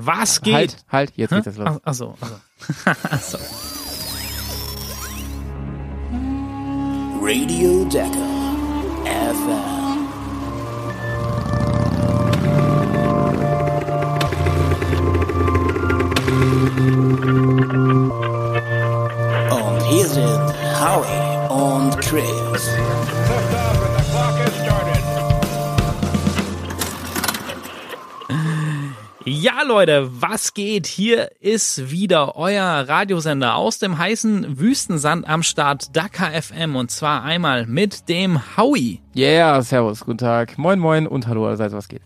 Was geht? Halt, halt, jetzt geht das los. Ach, ach so, ach so. Ach so. Radio Decker FM. Ja, Leute, was geht? Hier ist wieder euer Radiosender aus dem heißen Wüstensand am Start Dakar FM und zwar einmal mit dem Howie Yeah, servus, guten Tag. Moin, moin und hallo allerseits, was geht?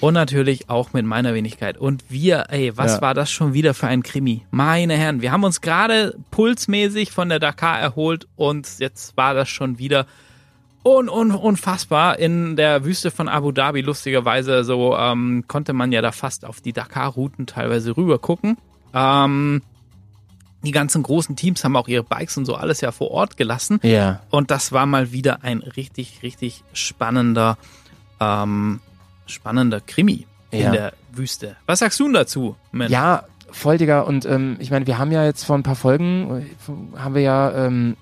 und natürlich auch mit meiner Wenigkeit. Und wir, ey, was Ja. war das schon wieder für ein Krimi? Meine Herren, wir haben uns gerade pulsmäßig von der Dakar erholt und jetzt war das schon wieder un un unfassbar in der Wüste von Abu Dhabi. Lustigerweise so ähm, konnte man ja da fast auf die Dakar-Routen teilweise rüber gucken. Ähm, die ganzen großen Teams haben auch ihre Bikes und so alles ja vor Ort gelassen. Ja. Und das war mal wieder ein richtig, richtig spannender, ähm, spannender Krimi in Ja. der Wüste. Was sagst du denn dazu, Mensch? Ja, voll, Digga. Und ähm, ich meine, wir haben ja jetzt vor ein paar Folgen, äh, haben wir ja ähm,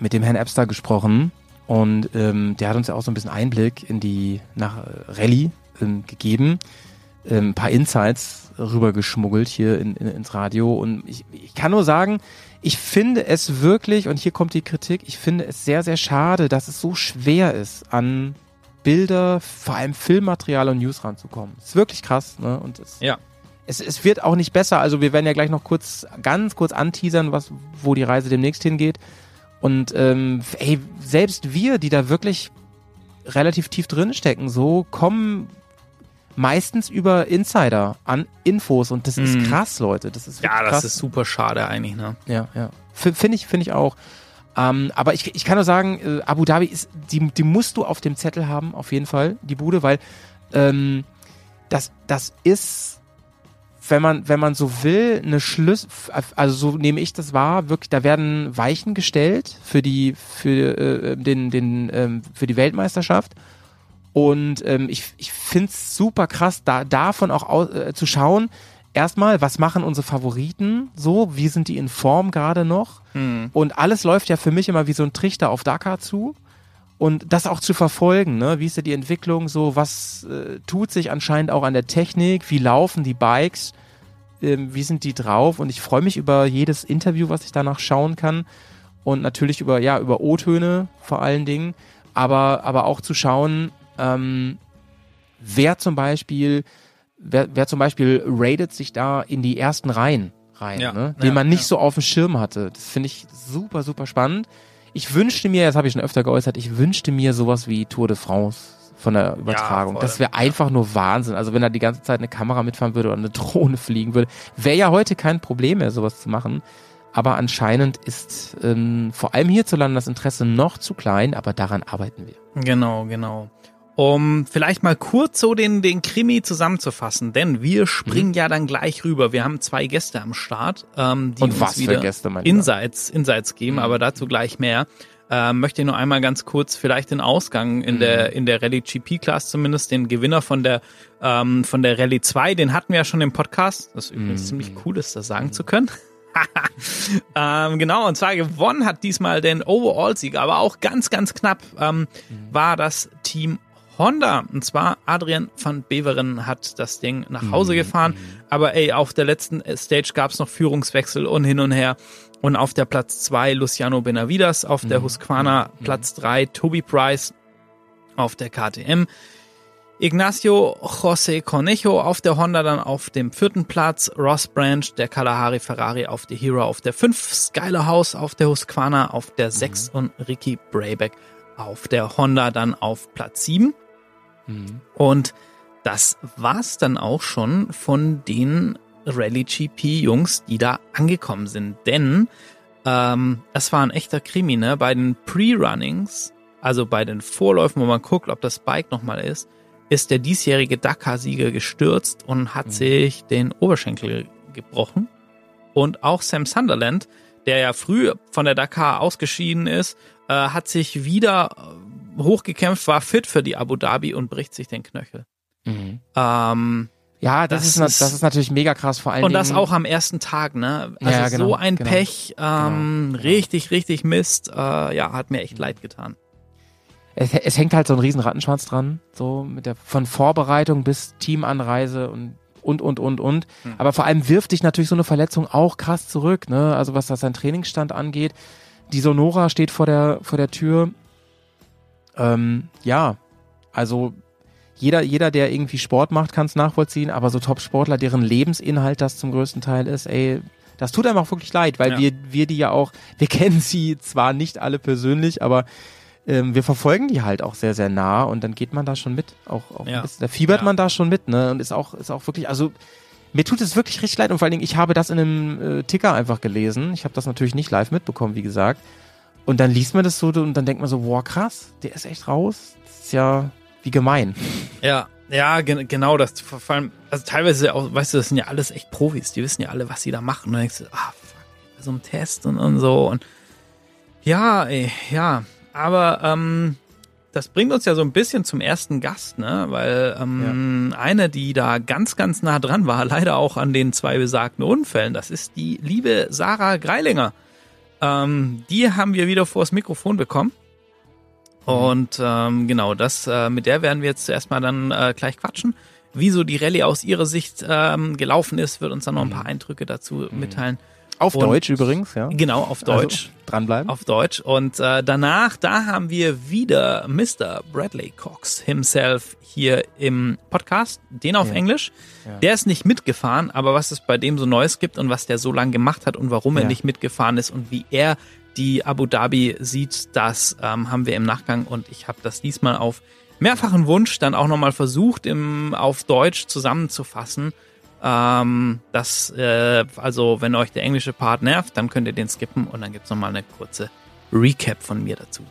mit dem Herrn Epster gesprochen. Und ähm, der hat uns ja auch so ein bisschen Einblick in die nach Rallye ähm, gegeben. Ähm, ein paar Insights rübergeschmuggelt hier in, in, ins Radio. Und ich, ich kann nur sagen, ich finde es wirklich, und hier kommt die Kritik, ich finde es sehr, sehr schade, dass es so schwer ist, an Bilder, vor allem Filmmaterial und News ranzukommen. ist wirklich krass, ne? Und es, Ja. es, es wird auch nicht besser. Also wir werden ja gleich noch kurz, ganz kurz anteasern, was, wo die Reise demnächst hingeht. Und ähm, ey, selbst wir, die da wirklich relativ tief drin stecken, so kommen meistens über Insider an Infos und das Mhm. ist krass, Leute. Das ist Ja, das krass. ist super schade eigentlich, ne? Ja, ja. Finde ich, finde ich auch. Ähm, aber ich, ich kann nur sagen, äh, Abu Dhabi ist, die, die musst du auf dem Zettel haben, auf jeden Fall, die Bude, weil ähm, das, das ist, wenn man, wenn man so will, eine Schlüssel, also so nehme ich das wahr, wirklich, da werden Weichen gestellt für die, für äh, den, den, ähm, für die Weltmeisterschaft. Und ähm, ich, ich finde es super krass, da davon auch au, äh, zu schauen. Erstmal, was machen unsere Favoriten so? Wie sind die in Form gerade noch? Und alles läuft ja für mich immer wie so ein Trichter auf Dakar zu. Und das auch zu verfolgen, ne? Wie ist da die Entwicklung so? Was äh, tut sich anscheinend auch an der Technik? Wie laufen die Bikes? Ähm, wie sind die drauf? Und ich freue mich über jedes Interview, was ich danach schauen kann. Und natürlich über, ja, über O-Töne vor allen Dingen. Aber, aber auch zu schauen, ähm, wer zum Beispiel, wer, wer zum Beispiel raidet sich da in die ersten Reihen rein, Ja, ne? den ja, man nicht ja. so auf dem Schirm hatte. Das finde ich super, super spannend. Ich wünschte mir, das habe ich schon öfter geäußert, ich wünschte mir sowas wie Tour de France von der Übertragung. voll, das wäre ja. einfach nur Wahnsinn. Also wenn da die ganze Zeit eine Kamera mitfahren würde oder eine Drohne fliegen würde, wäre ja heute kein Problem mehr, sowas zu machen. Aber anscheinend ist ähm, vor allem hierzulande das Interesse noch zu klein, aber daran arbeiten wir. Genau, genau. Um vielleicht mal kurz so den, den Krimi zusammenzufassen, denn wir springen ja dann gleich rüber. Wir haben zwei Gäste am Start, ähm, die Und uns was wieder Gäste? Insights, Insights geben, aber dazu gleich mehr. Ähm, möchte ich nur einmal ganz kurz vielleicht den Ausgang in der in der Rallye GP Class zumindest den Gewinner von der ähm, von der Rallye 2, den hatten wir ja schon im Podcast. Das ist übrigens ziemlich cool ist, das sagen zu können. ähm, genau, und zwar gewonnen hat diesmal den Overall-Sieg, aber auch ganz, ganz knapp ähm, war das Team Honda. Und zwar Adrian van Beveren hat das Ding nach Hause gefahren. Aber ey, auf der letzten Stage gab es noch Führungswechsel und hin und her. Und auf der Platz zwei Luciano Benavides, auf der Husqvarna Platz drei Toby Price, auf der KTM. Ignacio José Cornejo auf der Honda dann auf dem vierten Platz, Ross Branch, der Kalahari Ferrari auf der Hero auf der fünf, Skyler House auf der Husqvarna auf der sechs und Ricky Brayback auf der Honda dann auf Platz sieben. Und das war's dann auch schon von den Rally GP Jungs, die da angekommen sind. Denn ähm, es war ein echter Krimi, ne? Bei den Pre-Runnings, also bei den Vorläufen, wo man guckt, ob das Bike nochmal ist, ist der diesjährige Dakar-Sieger gestürzt und hat sich den Oberschenkel gebrochen. Und auch Sam Sunderland, der ja früh von der Dakar ausgeschieden ist, äh, hat sich wieder hochgekämpft, war fit für die Abu Dhabi und bricht sich den Knöchel. Ähm, Ja, das, Das ist, ist- das ist natürlich mega krass, vor allen Und Dingen. das auch am ersten Tag, ne? Also Ja, genau, so ein genau, Pech, ähm, richtig, richtig Mist. Äh, ja, hat mir echt leid getan. es, es hängt halt so ein riesen Rattenschwanz dran, so mit der von Vorbereitung bis Teamanreise und und und und und. Hm. Aber vor allem wirft dich natürlich so eine Verletzung auch krass zurück, ne? Also was das sein Trainingsstand angeht. Die Sonora steht vor der vor der Tür. Ähm, ja, also jeder, jeder, der irgendwie Sport macht, kann es nachvollziehen, aber so Top-Sportler, deren Lebensinhalt das zum größten Teil ist, ey, das tut einem auch wirklich leid, weil Ja. wir, wir die ja auch, wir kennen sie zwar nicht alle persönlich, aber ähm, wir verfolgen die halt auch sehr, sehr nah und dann geht man da schon mit. Auch, auch Ja. bisschen, da fiebert Ja. man da schon mit, ne? Und ist auch, ist auch wirklich, also mir tut es wirklich richtig leid und vor allen Dingen, ich habe das in einem äh, Ticker einfach gelesen. Ich habe das natürlich nicht live mitbekommen, wie gesagt. Und dann liest man das so und dann denkt man so, wow, krass, der ist echt raus. Das ist ja wie gemein. Ja, ja, gen genau, das vor allem, also teilweise auch, weißt du, das sind ja alles echt Profis, die wissen ja alle, was sie da machen. Und dann denkst du, ah, fuck, so einem Test und, und so. Und ja, ey, ja. Aber ähm, das bringt uns ja so ein bisschen zum ersten Gast, ne? Weil ähm, eine, die da ganz, ganz nah dran war, leider auch an den zwei besagten Unfällen, das ist die liebe Sarah Greilinger. Ähm, die haben wir wieder vors Mikrofon bekommen. Und ähm, genau, das äh, mit der werden wir jetzt erstmal dann äh, gleich quatschen. Wie so die Rallye aus ihrer Sicht ähm, gelaufen ist, wird uns dann noch ein paar Eindrücke dazu mitteilen. Auf Und- Deutsch übrigens, ja. Genau, auf Deutsch. Also, dranbleiben. Auf Deutsch. Und äh, danach, da haben wir wieder Mr. Bradley Cox himself hier im Podcast, den auf Ja. Englisch. Der ist nicht mitgefahren, aber was es bei dem so Neues gibt und was der so lange gemacht hat und warum er Ja. nicht mitgefahren ist und wie er die Abu Dhabi sieht, das ähm, haben wir im Nachgang und ich habe das diesmal auf mehrfachen Wunsch dann auch nochmal versucht, im, auf Deutsch zusammenzufassen. Ähm, das, äh, also wenn euch der englische Part nervt, dann könnt ihr den skippen und dann gibt's noch nochmal eine kurze Recap von mir dazu.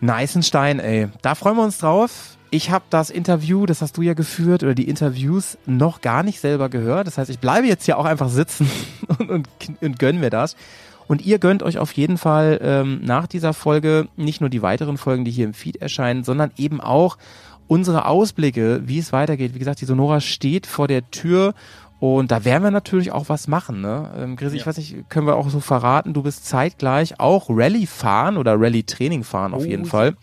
Neißenstein, ey. Da freuen wir uns drauf. Ich habe das Interview, das hast du ja geführt, oder die Interviews noch gar nicht selber gehört. Das heißt, ich bleibe jetzt hier auch einfach sitzen und, und, und gönn mir das. Und ihr gönnt euch auf jeden Fall ähm, nach dieser Folge nicht nur die weiteren Folgen, die hier im Feed erscheinen, sondern eben auch unsere Ausblicke, wie es weitergeht. Wie gesagt, die Sonora steht vor der Tür und da werden wir natürlich auch was machen. Ne? Ähm, ich Ja. weiß nicht, können wir auch so verraten, du bist zeitgleich auch Rallye fahren oder Rallye-Training fahren auf Oh, jeden. Fall.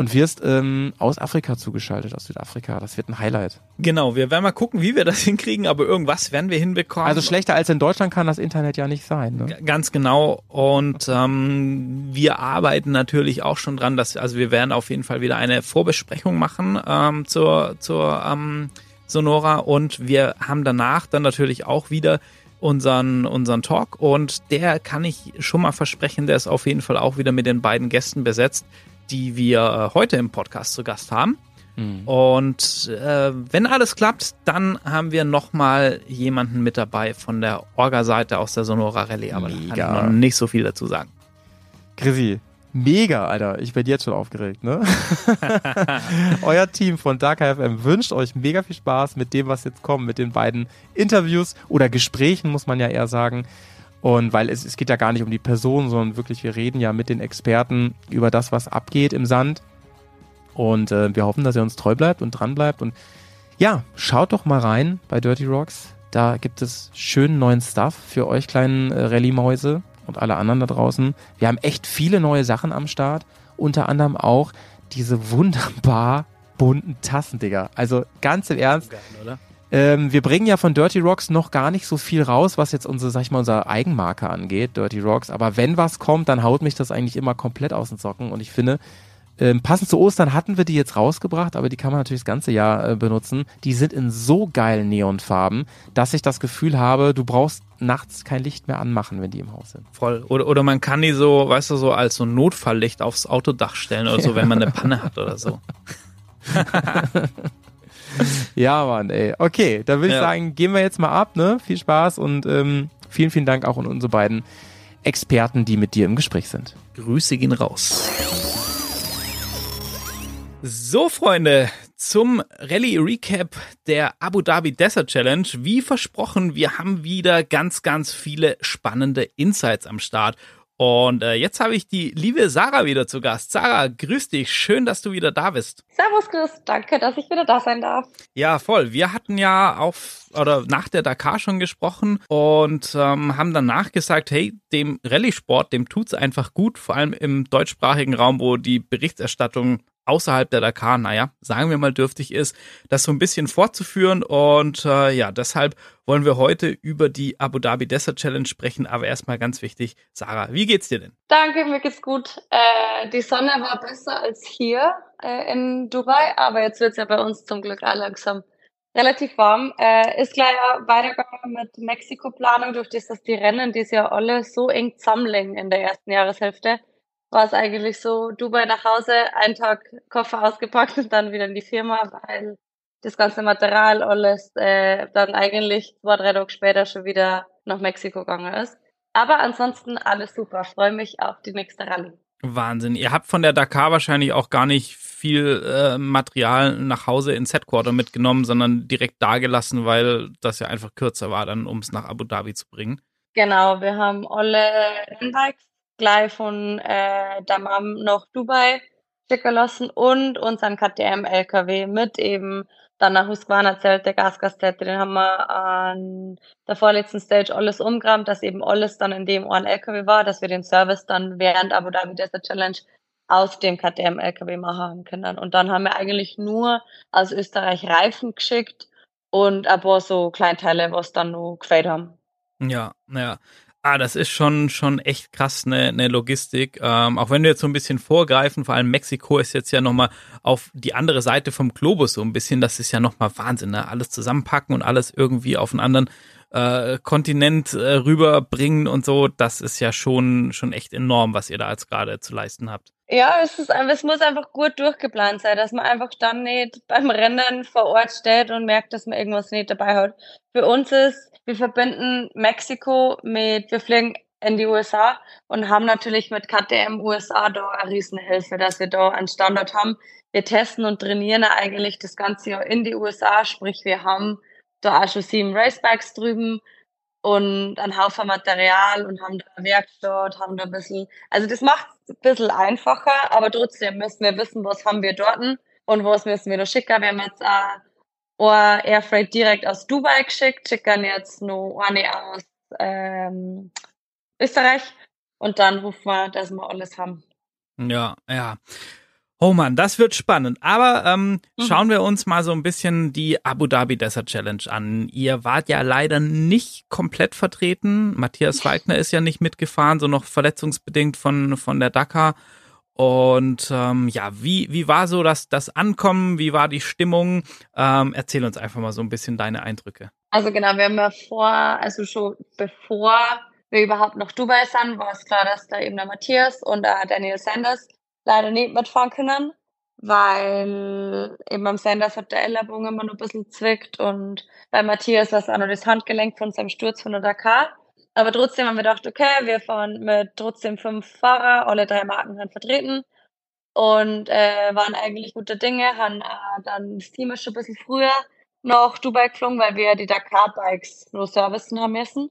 Und wirst ähm, aus Afrika zugeschaltet, aus Südafrika. Das wird ein Highlight. Genau, wir werden mal gucken, wie wir das hinkriegen, aber irgendwas werden wir hinbekommen. Also schlechter als in Deutschland kann das Internet ja nicht sein. Ne? Ganz genau. Und ähm, wir arbeiten natürlich auch schon dran, dass also wir werden auf jeden Fall wieder eine Vorbesprechung machen ähm, zur zur ähm, Sonora und wir haben danach dann natürlich auch wieder unseren unseren Talk und der kann ich schon mal versprechen, der ist auf jeden Fall auch wieder mit den beiden Gästen besetzt, die wir äh, heute im Podcast zu Gast haben. Und äh, wenn alles klappt, dann haben wir nochmal jemanden mit dabei von der Orga-Seite aus der Sonora Rallye, aber da kann ich Mega. noch nicht so viel dazu sagen. Grisi, mega, Alter. Ich bin jetzt schon aufgeregt, ne? Euer Team von Dark FM wünscht euch mega viel Spaß mit dem, was jetzt kommt, mit den beiden Interviews oder Gesprächen, muss man ja eher sagen. Und weil es, es geht ja gar nicht um die Person, sondern wirklich, wir reden ja mit den Experten über das, was abgeht im Sand. Und äh, wir hoffen, dass ihr uns treu bleibt und dran bleibt. Und ja, schaut doch mal rein bei Dirty Rocks. Da gibt es schönen neuen Stuff für euch kleinen äh, Rallye-Mäuse und alle anderen da draußen. Wir haben echt viele neue Sachen am Start. Unter anderem auch diese wunderbar bunten Tassen, Digga. Also ganz im Ernst, oder? Ähm, wir bringen ja von Dirty Rocks noch gar nicht so viel raus, was jetzt unsere, sag ich mal, unsere Eigenmarke angeht, Dirty Rocks. Aber wenn was kommt, dann haut mich das eigentlich immer komplett aus den Socken. Und ich finde, ähm, passend zu Ostern hatten wir die jetzt rausgebracht, aber die kann man natürlich das ganze Jahr äh, benutzen. Die sind in so geilen Neonfarben, dass ich das Gefühl habe, du brauchst nachts kein Licht mehr anmachen, wenn die im Haus sind. Voll. Oder, oder man kann die so, weißt du, so als so Notfalllicht aufs Autodach stellen oder so, wenn man eine Panne hat oder so. Ja, Mann, ey. Okay, dann würde ich Ja. sagen, gehen wir jetzt mal ab, ne? Viel Spaß und ähm, vielen, vielen Dank auch an unsere beiden Experten, die mit dir im Gespräch sind. Grüße gehen raus. So, Freunde, zum Rallye Recap der Abu Dhabi Desert Challenge. Wie versprochen, wir haben wieder ganz, ganz viele spannende Insights am Start. Und äh, jetzt habe ich die liebe Sarah wieder zu Gast. Sarah, grüß dich. Schön, dass du wieder da bist. Servus Chris, danke, dass ich wieder da sein darf. Ja, voll. Wir hatten ja auf oder nach der Dakar schon gesprochen und ähm, haben danach gesagt, hey, dem Rallye-Sport, dem tut's einfach gut, vor allem im deutschsprachigen Raum, wo die Berichterstattung außerhalb der Dakar, naja, sagen wir mal dürftig ist, das so ein bisschen fortzuführen. Und äh, ja, deshalb wollen wir heute über die Abu Dhabi Desert Challenge sprechen. Aber erstmal ganz wichtig, Sarah, wie geht's dir denn? Danke, mir geht's gut. Äh, die Sonne war besser als hier äh, in Dubai, aber jetzt wird's ja bei uns zum Glück auch langsam relativ warm. Äh, ist gleich weitergegangen mit Mexiko-Planung, durch das, dass die Rennen dieses Jahr alle so eng zusammenlegen in der ersten Jahreshälfte war es eigentlich so, Dubai nach Hause, einen Tag Koffer ausgepackt und dann wieder in die Firma, weil das ganze Material alles äh, dann eigentlich zwei, drei Tage später schon wieder nach Mexiko gegangen ist. Aber ansonsten alles super. Freue mich auf die nächste Rallye. Wahnsinn. Ihr habt von der Dakar wahrscheinlich auch gar nicht viel äh, Material nach Hause ins Headquarter mitgenommen, sondern direkt dagelassen, weil das ja einfach kürzer war, dann um es nach Abu Dhabi zu bringen. Genau, wir haben alle Rennbikes gleich von äh, Damam nach Dubai schicken lassen und unseren KTM-LKW mit eben dann nach Husqvarna Zelt, der Gasgastette, den haben wir an der vorletzten Stage alles umgerammt, dass eben alles dann in dem einen LKW war, dass wir den Service dann während Abu Dhabi Desert Challenge aus dem KTM-LKW machen können. Und dann haben wir eigentlich nur aus Österreich Reifen geschickt und ein paar so Kleinteile, was dann noch gefällt haben. Ja, naja. Ah, das ist schon, schon echt krass, eine, eine Logistik. Ähm, auch wenn wir jetzt so ein bisschen vorgreifen, vor allem Mexiko ist jetzt ja nochmal auf die andere Seite vom Globus so ein bisschen, das ist ja nochmal Wahnsinn, ne? Alles zusammenpacken und alles irgendwie auf einen anderen äh, Kontinent äh, rüberbringen und so, das ist ja schon, schon echt enorm, was ihr da als gerade zu leisten habt. Ja, es ist es muss einfach gut durchgeplant sein, dass man einfach dann nicht beim Rennen vor Ort steht und merkt, dass man irgendwas nicht dabei hat. Für uns ist wir verbinden Mexiko mit, wir fliegen in die USA und haben natürlich mit KTM USA da eine Riesenhilfe, dass wir da einen Standort haben. Wir testen und trainieren eigentlich das ganze Jahr in die USA, sprich wir haben da auch schon sieben Racebikes drüben und ein Haufen Material und haben da eine Werkstatt, haben da ein bisschen, also das macht es ein bisschen einfacher, aber trotzdem müssen wir wissen, was haben wir dort und was müssen wir da schicken. Wir haben jetzt auch oder Airfreight direkt aus Dubai geschickt, schicken jetzt nur eine aus ähm, Österreich und dann rufen wir, dass wir alles haben. Ja, ja. Oh man, das wird spannend. Aber ähm, mhm. schauen wir uns mal so ein bisschen die Abu Dhabi Desert Challenge an. Ihr wart ja leider nicht komplett vertreten. Matthias Wagner ist ja nicht mitgefahren, so noch verletzungsbedingt von, von der Dakar. Und ähm, ja, wie, wie war so das, das Ankommen? Wie war die Stimmung? Ähm, erzähl uns einfach mal so ein bisschen deine Eindrücke. Also genau, wir haben ja vor, also schon bevor wir überhaupt nach Dubai sind, war es klar, dass da eben der Matthias und der Daniel Sanders leider nicht mitfahren können, weil eben am Sanders hat der Ellerbogen immer noch ein bisschen zwickt und bei Matthias war es auch noch das Handgelenk von seinem Sturz von der Dakar. Aber trotzdem haben wir gedacht, okay, wir fahren mit trotzdem fünf Fahrer, alle drei Marken sind vertreten und äh, waren eigentlich gute Dinge, haben äh, dann das Team ist schon ein bisschen früher nach Dubai geflogen, weil wir die Dakar-Bikes nur servicen haben müssen.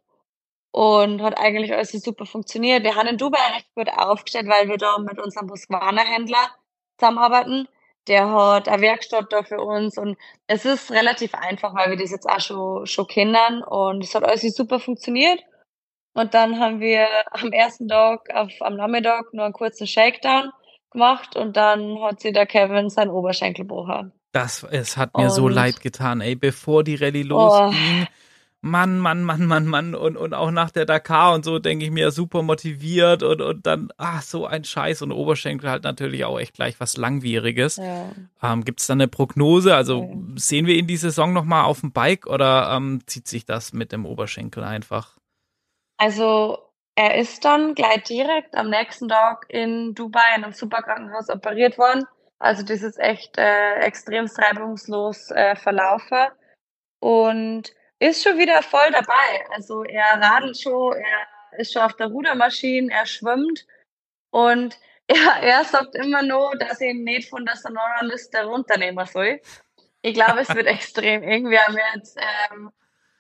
Und hat eigentlich alles super funktioniert. Wir haben in Dubai recht gut aufgestellt, weil wir da mit unserem Husqvarna-Händler zusammenarbeiten. Der hat eine Werkstatt da für uns und es ist relativ einfach, weil wir das jetzt auch schon, schon kennen und es hat alles super funktioniert. Und dann haben wir am ersten Tag, auf, am Nachmittag, nur einen kurzen Shakedown gemacht und dann hat sich der Kevin sein Oberschenkel gebrochen. Das, es hat mir und, so leid getan, ey, bevor die Rallye losging. Oh. Mann, Mann, Mann, Mann, Mann. Und, und auch nach der Dakar und so denke ich mir super motiviert und, und dann, ach, so ein Scheiß und Oberschenkel halt natürlich auch echt gleich was Langwieriges. Ja. Ähm, Gibt es da eine Prognose? Also ja. sehen wir ihn die Saison nochmal auf dem Bike oder ähm, zieht sich das mit dem Oberschenkel einfach? Also er ist dann gleich direkt am nächsten Tag in Dubai in einem Superkrankenhaus operiert worden. Also das ist echt äh, extrem reibungslos äh, verlaufen und ist schon wieder voll dabei. Also er radelt schon, er ist schon auf der Rudermaschine, er schwimmt und er, er sagt immer nur, dass ich ihn nicht von der Sonora-Liste runternehmen soll. Ich glaube, es wird extrem. Irgendwie haben wir jetzt ähm,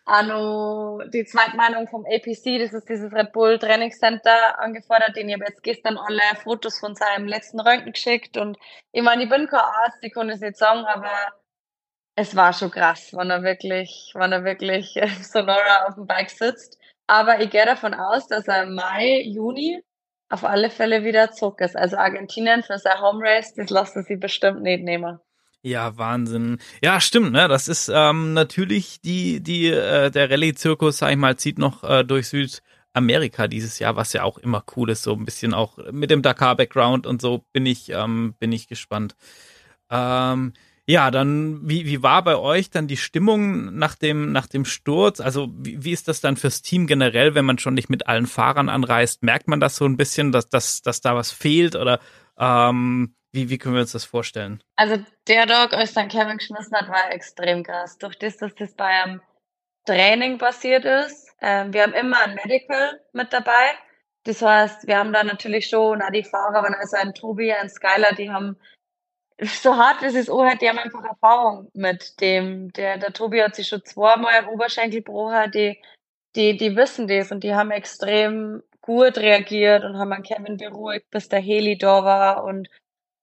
Anno die Zweitmeinung vom APC, das ist dieses Red Bull Trainingscenter, angefordert, den ich habe jetzt gestern alle Fotos von seinem letzten Röntgen geschickt und ich meine, ich bin kein Arzt, ich kann es nicht sagen, aber es war schon krass, wenn er wirklich, wenn er wirklich äh, Sonora auf dem Bike sitzt. Aber ich gehe davon aus, dass er im Mai, Juni auf alle Fälle wieder zurück ist. Also Argentinien für sein Home Race, das lässt er sich bestimmt nicht nehmen. Ja, Wahnsinn. Ja, stimmt, ne? Das ist ähm, natürlich die, die, äh, der Rallye-Zirkus, sag ich mal, zieht noch äh, durch Südamerika dieses Jahr, was ja auch immer cool ist, so ein bisschen auch mit dem Dakar-Background und so bin ich, ähm, bin ich gespannt. Ähm, ja, dann, wie, wie war bei euch dann die Stimmung nach dem, nach dem Sturz? Also, wie, wie ist das dann fürs Team generell, wenn man schon nicht mit allen Fahrern anreist? Merkt man das so ein bisschen, dass, dass, dass da was fehlt oder ähm, wie, wie können wir uns das vorstellen? Also der Dog, als dann Kevin geschmissen hat, war extrem krass. Durch das, dass das bei einem Training passiert ist. Ähm, wir haben immer ein Medical mit dabei. Das heißt, wir haben da natürlich schon, na, die Fahrer, wenn also ein Tobi, ein Skyler, die haben so hart wie es ist, oh, die haben einfach Erfahrung mit dem. Der, der Tobi hat sich schon zweimal im Oberschenkel gebrochen, die, die, die wissen das und die haben extrem gut reagiert und haben an Kevin beruhigt, bis der Heli da war und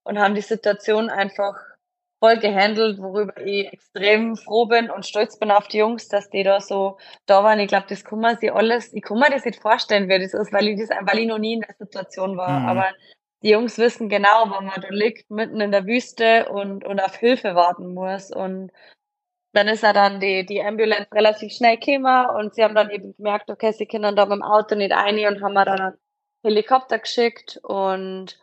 und haben die Situation einfach voll gehandelt, worüber ich extrem froh bin und stolz bin auf die Jungs, dass die da so da waren. Ich glaube, das kann man sich alles, ich kann mir das nicht vorstellen, wie das ist, weil ich das, weil ich noch nie in der Situation war. Mhm. Aber die Jungs wissen genau, wo man da liegt, mitten in der Wüste und, und auf Hilfe warten muss. Und dann ist ja dann die, die Ambulance relativ schnell gekommen und sie haben dann eben gemerkt, okay, sie können da mit dem Auto nicht rein und haben dann einen Helikopter geschickt und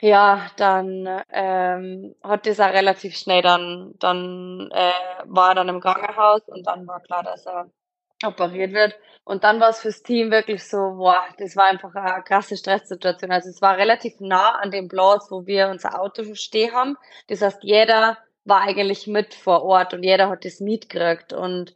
ja, dann ähm, hat das auch relativ schnell dann, dann äh, war er dann im Krankenhaus und dann war klar, dass er operiert wird. Und dann war es fürs Team wirklich so, boah, das war einfach eine krasse Stresssituation. Also es war relativ nah an dem Platz, wo wir unser Auto stehen haben. Das heißt, jeder war eigentlich mit vor Ort und jeder hat das mitgekriegt und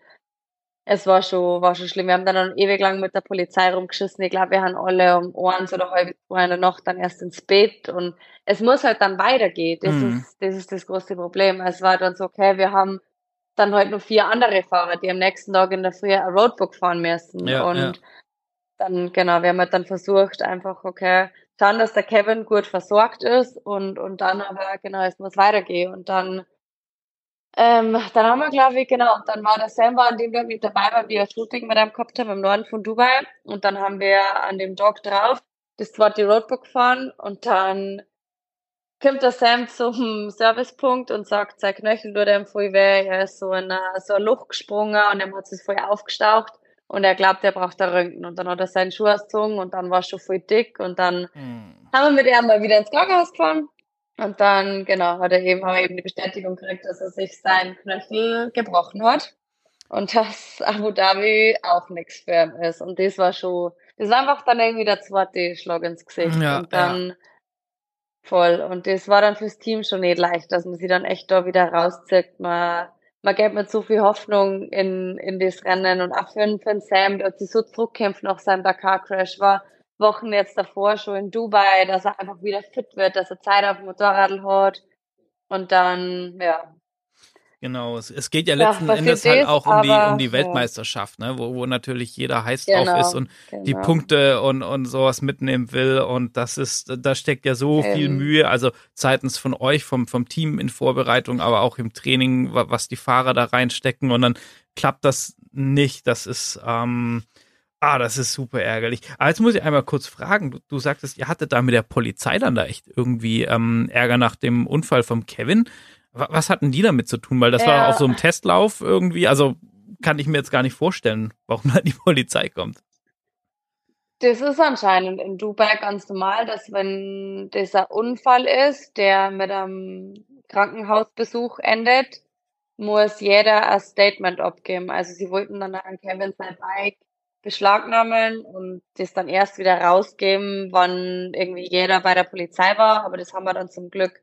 es war schon, war schon schlimm. Wir haben dann ewig lang mit der Polizei rumgeschissen. Ich glaube, wir haben alle um eins oder halb zwei in der Nacht dann erst ins Bett und es muss halt dann weitergehen. Das mhm. ist, das ist das große Problem. Es war dann so, okay, wir haben dann halt nur vier andere Fahrer, die am nächsten Tag in der Früh ein Roadbook fahren müssen. Ja, und ja. dann, genau, wir haben halt dann versucht, einfach, okay, schauen, dass der Kevin gut versorgt ist und, und dann aber, genau, es muss weitergehen. Und dann ähm, dann haben wir, glaube ich, genau, dann war der Sam war an dem Tag mit dabei, weil wir ein Shooting mit einem gehabt haben im Norden von Dubai. Und dann haben wir an dem Tag drauf das zweite Roadbook gefahren und dann kommt der Sam zum Servicepunkt und sagt, sein Knöchel tut ihm voll weh, er ist so in so ein Loch gesprungen und er hat sich voll aufgestaucht und er glaubt, er braucht da Röntgen und dann hat er seinen Schuh ausgezogen und dann war es schon voll dick und dann hm. haben wir mit ihm mal wieder ins Krankenhaus gefahren und dann, genau, hat er eben, haben wir eben die Bestätigung gekriegt, dass er sich sein Knöchel gebrochen hat. Und dass Abu Dhabi auch nichts für ihn ist. Und das war schon, das war einfach dann irgendwie der zweite Schlag ins Gesicht. Ja, und dann ja. Voll. Und das war dann fürs Team schon nicht leicht, dass man sie dann echt da wieder rauszieht. Man, man gibt mit so viel Hoffnung in, in das Rennen. Und auch für, für den Sam, hat sich so zurückkämpft nach seinem Dakar-Crash, war Wochen jetzt davor schon in Dubai, dass er einfach wieder fit wird, dass er Zeit auf dem Motorrad hat und dann, ja. Genau, es, es geht ja letzten ja, Endes halt auch um die, um die Weltmeisterschaft, ne? wo, wo natürlich jeder heiß genau, drauf ist und genau. die Punkte und, und sowas mitnehmen will. Und das ist, da steckt ja so ähm. viel Mühe, also seitens von euch, vom, vom Team in Vorbereitung, aber auch im Training, was die Fahrer da reinstecken und dann klappt das nicht. Das ist, ähm, Ah, das ist super ärgerlich. Aber jetzt muss ich einmal kurz fragen. Du, du sagtest, ihr hattet da mit der Polizei dann da echt irgendwie ähm, Ärger nach dem Unfall vom Kevin. Was hatten die damit zu tun? Weil das ja. war auf so einem Testlauf irgendwie. Also kann ich mir jetzt gar nicht vorstellen, warum da die Polizei kommt. Das ist anscheinend in Dubai ganz normal, dass wenn dieser Unfall ist, der mit einem Krankenhausbesuch endet, muss jeder ein Statement abgeben. Also sie wollten dann an Kevin sein Bike beschlagnahmen und das dann erst wieder rausgeben, wann irgendwie jeder bei der Polizei war. Aber das haben wir dann zum Glück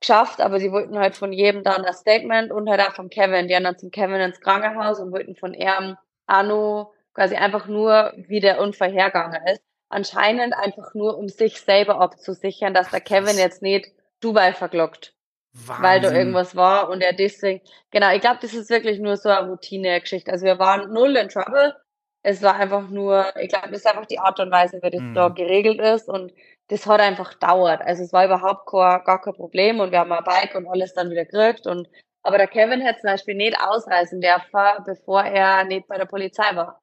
geschafft. Aber sie wollten halt von jedem dann das Statement und halt auch von Kevin. Die haben dann zum Kevin ins Krankenhaus und wollten von ihm Anu quasi einfach nur, wie der Unfall hergegangen ist. Anscheinend einfach nur, um sich selber abzusichern, dass der Kevin jetzt nicht Dubai verglockt. weil da Wahnsinn. irgendwas war und er deswegen, genau, ich glaube, das ist wirklich nur so eine Routine-Geschichte. Also wir waren null in Trouble. Es war einfach nur, ich glaube, das ist einfach die Art und Weise, wie das Mhm. da geregelt ist und das hat einfach dauert. Also es war überhaupt kein, gar kein Problem und wir haben ein Bike und alles dann wieder gekriegt und aber der Kevin hätte zum Beispiel nicht ausreisen dürfen, bevor er nicht bei der Polizei war.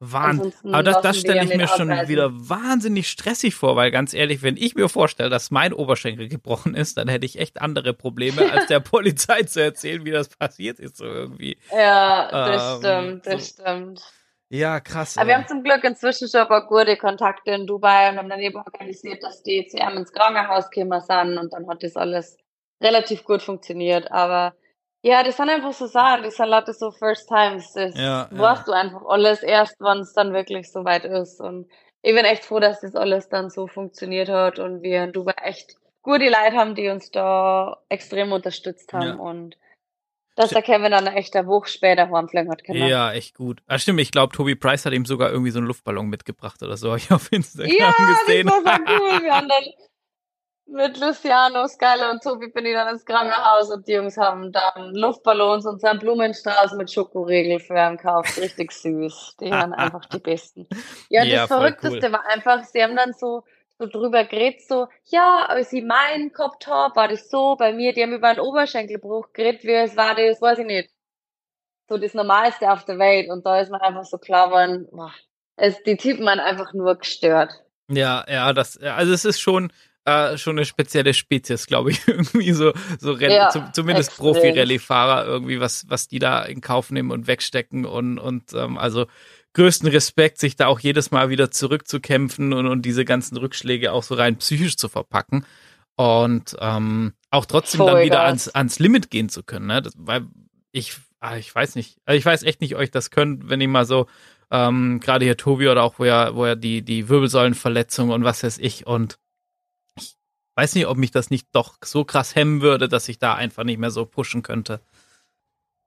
Wahnsinn. Aber das, das stelle ich mir schon ausreisen. wieder wahnsinnig stressig vor, weil ganz ehrlich, wenn ich mir vorstelle, dass mein Oberschenkel gebrochen ist, dann hätte ich echt andere Probleme, als der Polizei zu erzählen, wie das passiert ist, so irgendwie. Ja, das Ähm, stimmt, das so. stimmt. Ja, krass. Aber wir ey. haben zum Glück inzwischen schon ein paar gute Kontakte in Dubai und haben dann eben organisiert, dass die zu ihm ins Krankenhaus gekommen sind und dann hat das alles relativ gut funktioniert. Aber ja, das sind einfach so Sachen, das sind Leute so First Times. Das Ja, ja. weißt du einfach alles erst, wenn es dann wirklich so weit ist. Und ich bin echt froh, dass das alles dann so funktioniert hat und wir in Dubai echt gute Leute haben, die uns da extrem unterstützt haben Ja. und dass der Kevin dann echt eine Woche später heimfliegen hat können. Ja, echt gut. Ah, stimmt, ich glaube, Toby Price hat ihm sogar irgendwie so einen Luftballon mitgebracht oder so, habe ich auf Instagram Ja, gesehen. das war so cool. Wir haben dann mit Luciano, Skyler und Tobi bin ich dann ins Krankenhaus und die Jungs haben dann Luftballons und so einen Blumenstrauß mit Schokoriegel für ihn gekauft. Richtig süß. Die waren einfach die Besten. Ja, Ja, das Verrückteste war einfach, sie haben dann so, so drüber geredet, so, ja, sie meinen haben, war das so bei mir, die haben über einen Oberschenkelbruch geredet, wie es war das, weiß ich nicht. So das Normalste auf der Welt und da ist man einfach so klar geworden, es, die Typen waren einfach nur gestört. Ja, ja, das, also es ist schon, äh, schon eine spezielle Spezies, glaube ich, irgendwie so, so Rallye, Ja, zum, zumindest. Profi-Rallye-Fahrer irgendwie, was, was die da in Kauf nehmen und wegstecken und, und ähm, also größten Respekt, sich da auch jedes Mal wieder zurückzukämpfen und, und diese ganzen Rückschläge auch so rein psychisch zu verpacken und ähm, auch trotzdem dann wieder ans, ans Limit gehen zu können, ne? Das, weil ich, ah, ich weiß nicht, also ich weiß echt nicht, ob ich das könnt, wenn ich mal so ähm, gerade hier Tobi oder auch wo er, wo er die, die Wirbelsäulenverletzung und was weiß ich und ich weiß nicht, ob mich das nicht doch so krass hemmen würde, dass ich da einfach nicht mehr so pushen könnte.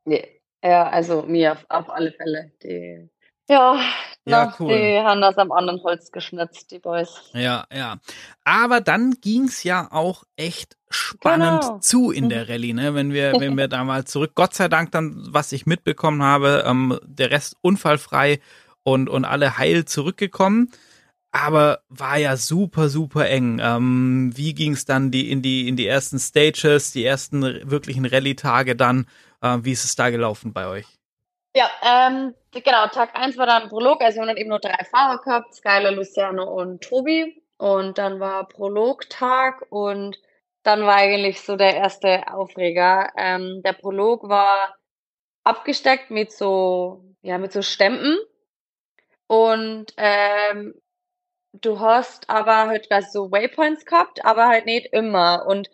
Ja, ja, also mir auf, auf alle Fälle. Die, ja, Ja, cool. die haben das am anderen Holz geschnitzt, die Boys. Ja, ja. Aber dann ging's ja auch echt spannend Genau. zu in der Rallye, ne? Wenn wir, wenn wir da mal zurück, Gott sei Dank dann, was ich mitbekommen habe, ähm, der Rest unfallfrei und, und alle heil zurückgekommen. Aber war ja super, super eng. Ähm, wie ging's dann die, in die, in die ersten Stages, die ersten wirklichen Rallye-Tage dann? Äh, wie ist es da gelaufen bei euch? Ja, ähm, genau, Tag eins war dann Prolog, also wir haben dann eben nur drei Fahrer gehabt, Skyler, Luciano und Tobi. Und dann war Prologtag und dann war eigentlich so der erste Aufreger. Ähm, der Prolog war abgesteckt mit so, ja, mit so Stämpen. Und ähm, du hast aber halt quasi so Waypoints gehabt, aber halt nicht immer. Und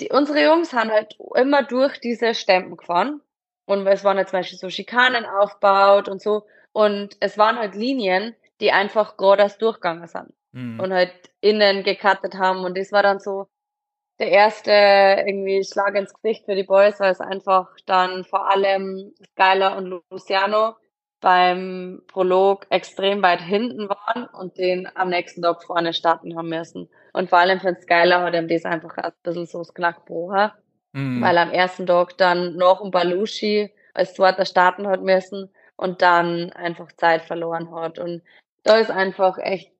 die, unsere Jungs haben halt immer durch diese Stämpen gefahren. Und es waren halt zum Beispiel so Schikanen aufgebaut und so. Und es waren halt Linien, die einfach geradeaus durchgegangen sind Hm. und halt innen gecuttet haben. Und das war dann so der erste irgendwie Schlag ins Gesicht für die Boys, weil es einfach dann vor allem Skyler und Luciano beim Prolog extrem weit hinten waren und den am nächsten Tag vorne starten haben müssen. Und vor allem für Skyler hat ihm das einfach ein bisschen so das Knack gebrochen Hm. weil am ersten Tag dann noch ein Balushi als zweiter starten hat müssen und dann einfach Zeit verloren hat. Und da ist einfach echt,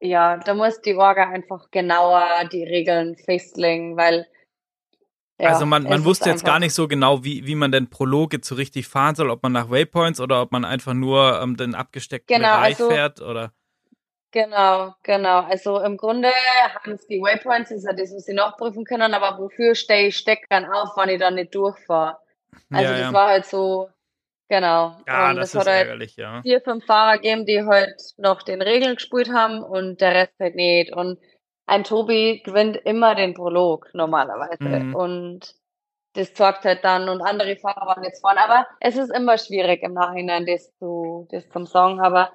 ja, da muss die Orga einfach genauer die Regeln festlegen, weil ja, also man, man wusste jetzt gar nicht so genau, wie, wie man denn Prolog jetzt so richtig fahren soll, ob man nach Waypoints oder ob man einfach nur ähm, den abgesteckten Genau, Bereich also- fährt oder. Genau, genau. Also im Grunde haben es die Waypoints, das ist ja das, was sie nachprüfen können, aber wofür stehe ich steck dann auf, wenn ich dann nicht durchfahre? Also ja, das ja. war halt so, genau. ja, Und das es ist hat halt ärgerlich, ja. vier, fünf Fahrer geben, die halt noch den Regeln gespielt haben und der Rest halt nicht. Und ein Tobi gewinnt immer den Prolog normalerweise. Mhm. Und das sorgt halt dann und andere Fahrer waren jetzt vorne. Aber es ist immer schwierig im Nachhinein, das zu, das zum Sagen. Aber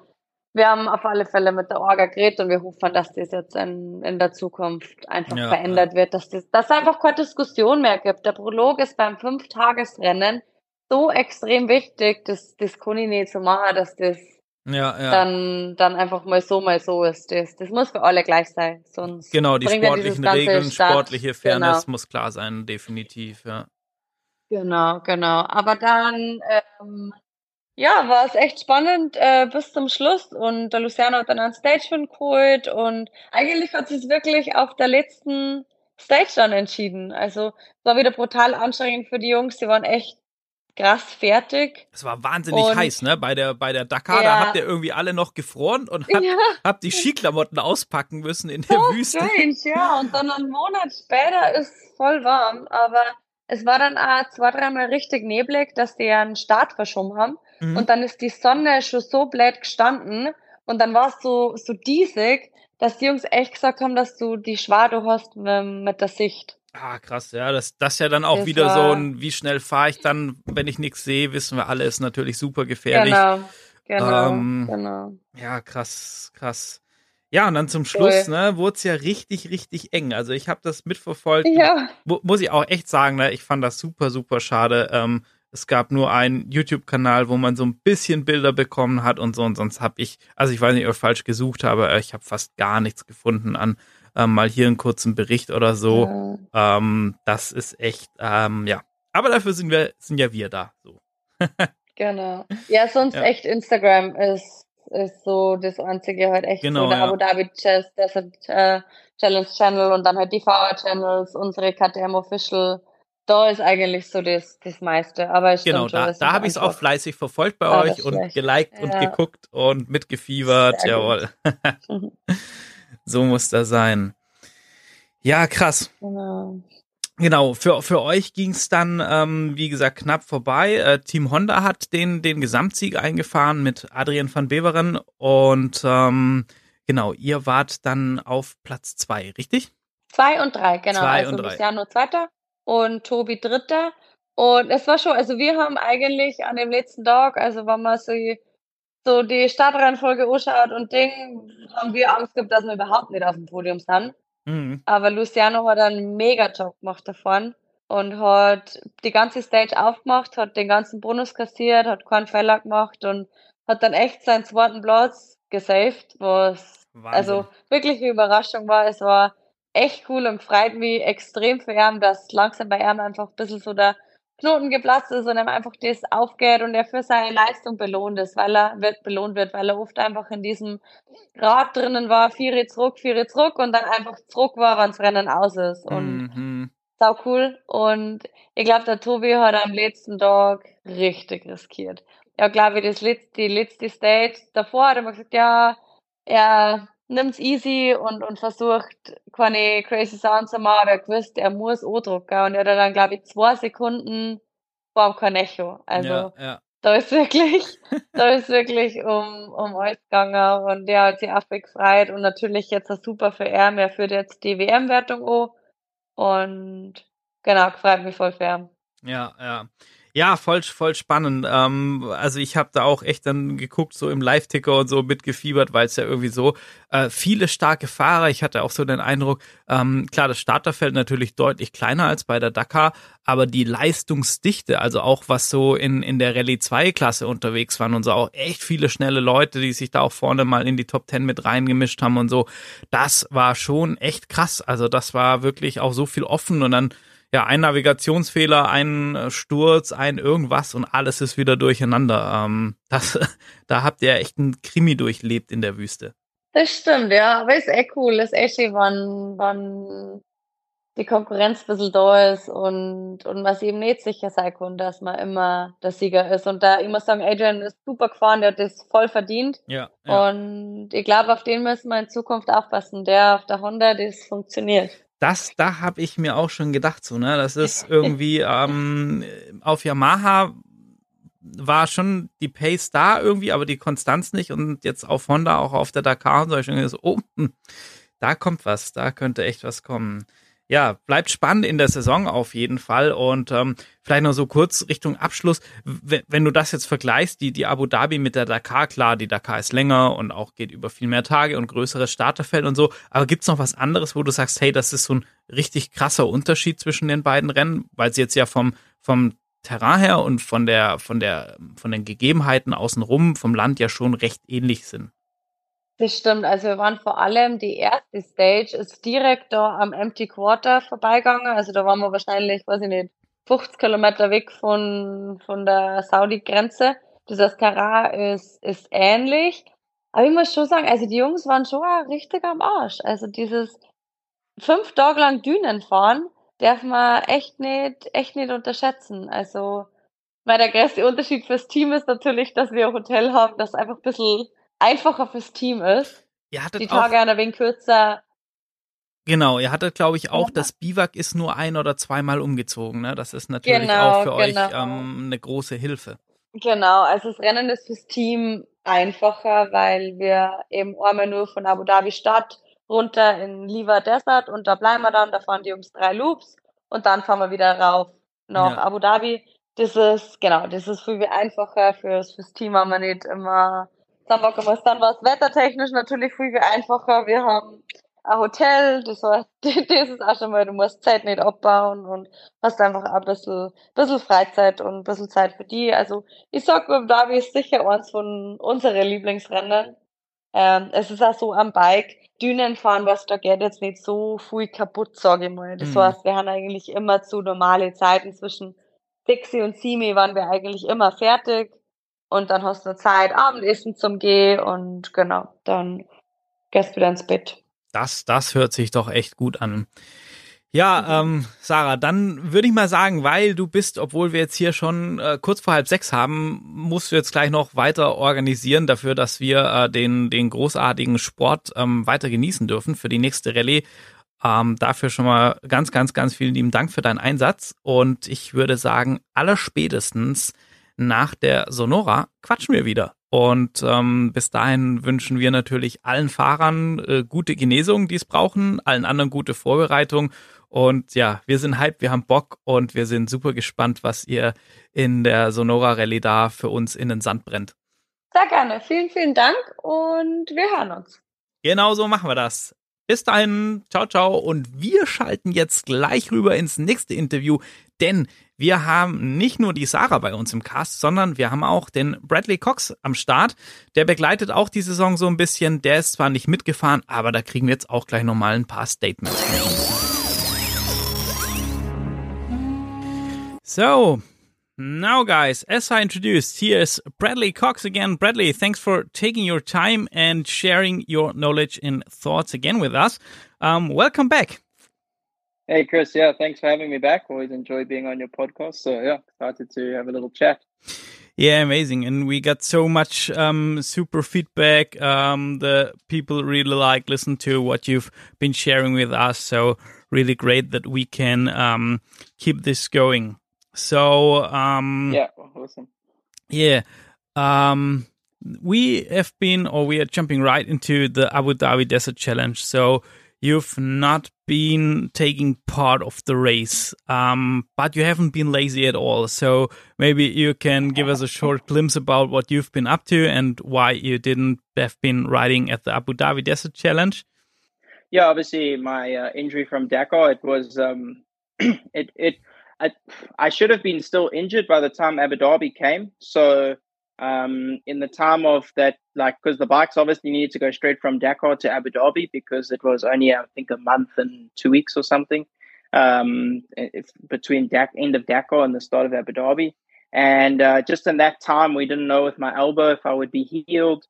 wir haben auf alle Fälle mit der Orga geredet und wir hoffen, dass das jetzt in, in der Zukunft einfach Ja, verändert wird, dass das, dass es einfach keine Diskussion mehr gibt. Der Prolog ist beim Fünftagesrennen so extrem wichtig, das, das kann ich nicht so machen, dass das Ja, ja. dann, dann einfach mal so, mal so ist das. Das muss für alle gleich sein. Sonst genau, die ja sportlichen Regeln, Stadt- sportliche Fairness Genau. muss klar sein, definitiv, ja. Genau, genau. Aber dann, ähm, ja, war es echt spannend äh, bis zum Schluss und der Luciano hat dann einen Stage-Win geholt und eigentlich hat sich wirklich auf der letzten Stage dann entschieden. Also es war wieder brutal anstrengend für die Jungs. Die waren echt krass fertig. Es war wahnsinnig Und- heiß, ne? Bei der, bei der Dakar, da Ja. habt ihr irgendwie alle noch gefroren und habt, Ja. habt die Skiklamotten auspacken müssen in der So Wüste. strange, ja. Und dann einen Monat später ist voll warm, aber es war dann auch zwei, dreimal richtig neblig, dass die einen Start verschoben haben. Mhm. Und dann ist die Sonne schon so blöd gestanden und dann war es so, so diesig, dass die Jungs echt gesagt haben, dass du die Schwade hast mit, mit der Sicht. Ah, krass, ja, das, das ist ja dann auch Das wieder so ein, wie schnell fahre ich dann, wenn ich nichts sehe, wissen wir alle, ist natürlich super gefährlich. Genau, genau, Ähm, genau. Ja, krass, krass. Ja, und dann zum Schluss, Voll. ne, wurde es ja richtig, richtig eng. Also ich habe das mitverfolgt. Ja, Mu muss ich auch echt sagen, ne, ich fand das super, super schade. Ähm, es gab nur einen YouTube-Kanal, wo man so ein bisschen Bilder bekommen hat und so. Und sonst habe ich, also ich weiß nicht, ob ich falsch gesucht habe, aber ich habe fast gar nichts gefunden an ähm, mal hier einen kurzen Bericht oder so. ja. Ähm, das ist echt, ähm, ja. Aber dafür sind wir, sind ja wir da. So. genau. Ja, sonst Ja. echt Instagram ist, ist so das einzige halt echt Genau, so der ja. Abu Dhabi Chess Desert äh, Challenge Channel und dann halt die VR Channels, unsere KTM Official. Da ist eigentlich so das, das meiste. Aber es Genau, da, da habe ich es auch fleißig verfolgt bei Ah, euch und schlecht. geliked und Ja. geguckt und mitgefiebert. Jawohl. Mhm. so muss das sein. Ja, krass. Genau. Genau, für, für euch ging es dann, ähm, wie gesagt, knapp vorbei. Äh, Team Honda hat den, den Gesamtsieg eingefahren mit Adrian van Beveren und ähm, genau, ihr wart dann auf Platz zwei, richtig? Zwei und drei, genau. Zwei also und drei. Luciano Zweiter und Tobi Dritter. Und es war schon, also wir haben eigentlich an dem letzten Tag, also wenn man so, so die Startreihenfolge anschaut und Ding, haben wir Angst gehabt, dass wir überhaupt nicht auf dem Podium sind. Mhm. Aber Luciano hat einen Mega-Job gemacht davon und hat die ganze Stage aufgemacht, hat den ganzen Bonus kassiert, hat keinen Fehler gemacht und hat dann echt seinen zweiten Platz gesaved, was Wahnsinn. also wirklich eine Überraschung war. Es war echt cool und freut mich extrem für ihn, dass langsam bei ihm einfach ein bisschen so der Knoten geplatzt ist und ihm einfach das aufgeht und er für seine Leistung belohnt ist, weil er wird belohnt wird, weil er oft einfach in diesem Rad drinnen war, vier zurück, vier zurück und dann einfach zurück war, wenn das Rennen aus ist. Und Mhm. sau cool. Und ich glaube, der Tobi hat am letzten Tag richtig riskiert. Ja, glaube ich, das letzte, die letzte Stage davor hat er mir gesagt, ja, er nimmt's easy und, und versucht keine crazy Sounds zu machen, aber er gewusst, er muss O-Drucker und er hat dann, glaube ich, zwei Sekunden vor dem Cornejo. Also, ja, ja. da ist wirklich, da ist wirklich um, um alles gegangen und der hat sich auch gefreut und natürlich jetzt auch super für er, er führt jetzt die WM-Wertung an und genau, freut mich voll für ihn. Ja, ja. Ja, voll, voll spannend. Ähm, also ich habe da auch echt dann geguckt, so im Live-Ticker und so mitgefiebert, weil es ja irgendwie so äh, viele starke Fahrer. Ich hatte auch so den Eindruck, ähm, klar, das Starterfeld natürlich deutlich kleiner als bei der Dakar, aber die Leistungsdichte, also auch was so in, in der Rallye 2 Klasse unterwegs waren und so auch echt viele schnelle Leute, die sich da auch vorne mal in die Top 10 mit reingemischt haben und so, das war schon echt krass. Also das war wirklich auch so viel offen und dann ja, ein Navigationsfehler, ein äh, Sturz, ein irgendwas und alles ist wieder durcheinander. Ähm, das, da habt ihr echt einen Krimi durchlebt in der Wüste. Das stimmt, ja, aber ist echt cool, ist echt schön, wann, wann die Konkurrenz ein bisschen da ist und, und was eben nicht sicher sein kann, dass man immer der Sieger ist. Und da, ich muss sagen, Adrian ist super gefahren, der hat das voll verdient. Ja. ja. Und ich glaube, auf den müssen wir in Zukunft aufpassen. Der auf der Honda, das funktioniert. Das, da habe ich mir auch schon gedacht, so, ne? Das ist irgendwie ähm, auf Yamaha war schon die Pace da irgendwie, aber die Konstanz nicht. Und jetzt auf Honda, auch auf der Dakar und so, ich schon gedacht, oh, hm, da kommt was, da könnte echt was kommen. Ja, bleibt spannend in der Saison auf jeden Fall. Und ähm, vielleicht noch so kurz Richtung Abschluss. Wenn du das jetzt vergleichst, die, die Abu Dhabi mit der Dakar, klar, die Dakar ist länger und auch geht über viel mehr Tage und größeres Starterfeld und so. Aber gibt's noch was anderes, wo du sagst, hey, das ist so ein richtig krasser Unterschied zwischen den beiden Rennen, weil sie jetzt ja vom, vom Terrain her und von der, von der, von den Gegebenheiten außenrum vom Land ja schon recht ähnlich sind. Das stimmt. Also wir waren vor allem die erste Stage ist direkt da am Empty Quarter vorbeigegangen. Also da waren wir wahrscheinlich, weiß ich nicht, 50 Kilometer weg von, von der Saudi-Grenze. Das Terrain ist, ist ähnlich. Aber ich muss schon sagen, also die Jungs waren schon richtig am Arsch. Also dieses fünf Tage lang Dünen fahren, darf man echt nicht, echt nicht unterschätzen. Also, weil der größte Unterschied fürs Team ist natürlich, dass wir ein Hotel haben, das einfach ein bisschen einfacher fürs Team ist. Die auch, Tage ein wenig kürzer. genau, ihr hattet, glaube ich, auch, Ja. das Biwak ist nur ein oder zweimal umgezogen, ne? Das ist natürlich Genau, auch für euch genau. ähm, eine große Hilfe. Genau, also das Rennen ist fürs Team einfacher, weil wir eben einmal nur von Abu Dhabi Stadt runter in Liva Desert und da bleiben wir dann, da fahren die Jungs drei Loops und dann fahren wir wieder rauf nach Ja. Abu Dhabi. Das ist, genau, das ist viel einfacher fürs, fürs Team haben wir nicht immer Sandbock gemacht. Dann war es wettertechnisch natürlich viel einfacher. Wir haben ein Hotel, das war, das ist auch schon mal, du musst Zeit nicht abbauen und hast einfach ein bisschen, bisschen Freizeit und ein bisschen Zeit für die. Also, ich sag, Abu Dhabi ist sicher eins von unseren Lieblingsrennen. Ähm, es ist auch so am Bike, Dünen fahren, was da geht jetzt nicht so viel kaputt, sage ich mal. Das Mhm. heißt, wir haben eigentlich immer zu normale Zeiten zwischen Dixie und Simi waren wir eigentlich immer fertig. Und dann hast du Zeit, Abendessen zum Gehen und genau, dann gehst du wieder ins Bett. Das, das hört sich doch echt gut an. Ja, ähm, Sarah, dann würde ich mal sagen, weil du bist, obwohl wir jetzt hier schon äh, kurz vor halb sechs haben, musst du jetzt gleich noch weiter organisieren dafür, dass wir äh, den, den großartigen Sport ähm, weiter genießen dürfen für die nächste Rallye. Ähm, dafür schon mal ganz, ganz, ganz vielen lieben Dank für deinen Einsatz. Und ich würde sagen, allerspätestens nach der Sonora quatschen wir wieder. Und ähm, bis dahin wünschen wir natürlich allen Fahrern äh, gute Genesung, die es brauchen, allen anderen gute Vorbereitung. Und ja, wir sind hyped, wir haben Bock und wir sind super gespannt, was ihr in der Sonora Rallye da für uns in den Sand brennt. Sehr gerne. Vielen, vielen Dank und wir hören uns. Genau so machen wir das. Bis dahin, ciao, ciao. Und wir schalten jetzt gleich rüber ins nächste Interview, denn wir haben nicht nur die Sarah bei uns im Cast, sondern wir haben auch den Bradley Cox am Start. Der begleitet auch die Saison so ein bisschen. Der ist zwar nicht mitgefahren, aber da kriegen wir jetzt auch gleich nochmal ein paar Statements. So, now guys, as I introduced, here's Bradley Cox again. Bradley, thanks for taking your time and sharing your knowledge and thoughts again with us. Um, welcome back. Hey, Chris. Yeah, thanks for having me back. Always enjoy being on your podcast. So, yeah, excited to have a little chat. Yeah, amazing. And we got so much um, super feedback. Um, the people really like listen to what you've been sharing with us. So really great that we can um, keep this going. So um, Yeah, awesome. Yeah. Um, we have been, or we are jumping right into the Abu Dhabi Desert Challenge. So you've not been taking part of the race, um, but you haven't been lazy at all. So maybe you can give us a short glimpse about what you've been up to and why you didn't have been riding at the Abu Dhabi Desert Challenge. Yeah, obviously my uh, injury from Dakar, it was, um, it, it, I, I should have been still injured by the time Abu Dhabi came. So, um, in the time of that, like, because the bikes obviously needed to go straight from Dakar to Abu Dhabi because it was only, I think, a month and two weeks or something um, if, between Dak- end of Dakar and the start of Abu Dhabi. And uh, just in that time, we didn't know with my elbow if I would be healed.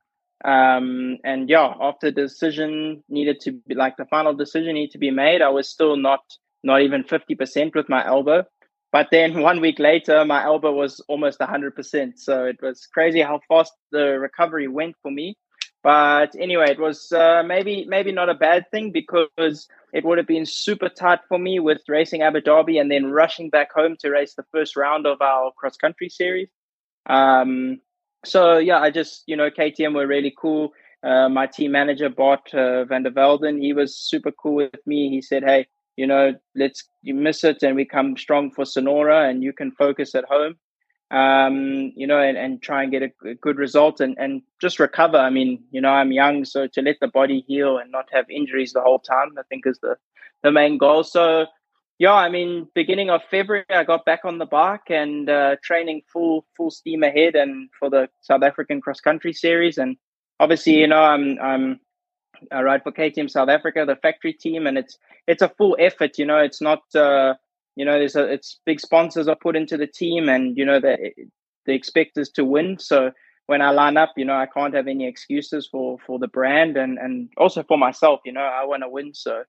Um, and yeah, after the decision needed to be like the final decision needed to be made, I was still not not even fifty percent with my elbow. But then one week later, my elbow was almost 100%. So it was crazy how fast the recovery went for me. But anyway, it was uh, maybe maybe not a bad thing because it would have been super tight for me with racing Abu Dhabi and then rushing back home to race the first round of our cross country series. Um, so yeah, I just you know KTM were really cool. Uh, my team manager Bart uh, van der Velden, he was super cool with me. He said, "Hey, you know, let's you miss it and we come strong for Sonora, and you can focus at home, um, you know, and, and try and get a, a good result and, and just recover. I mean, you know, I'm young, so to let the body heal and not have injuries the whole time, I think is the the main goal. So yeah, I mean, beginning of February, I got back on the bike and uh, training full full steam ahead, and for the South African cross country series. And obviously, you know, I'm I'm I ride for KTM South Africa, the factory team, and it's it's a full effort. You know, it's not uh, you know, there's a it's big sponsors are put into the team, and you know they they expect us to win. So when I line up, you know, I can't have any excuses for for the brand and and also for myself. You know, I want to win, so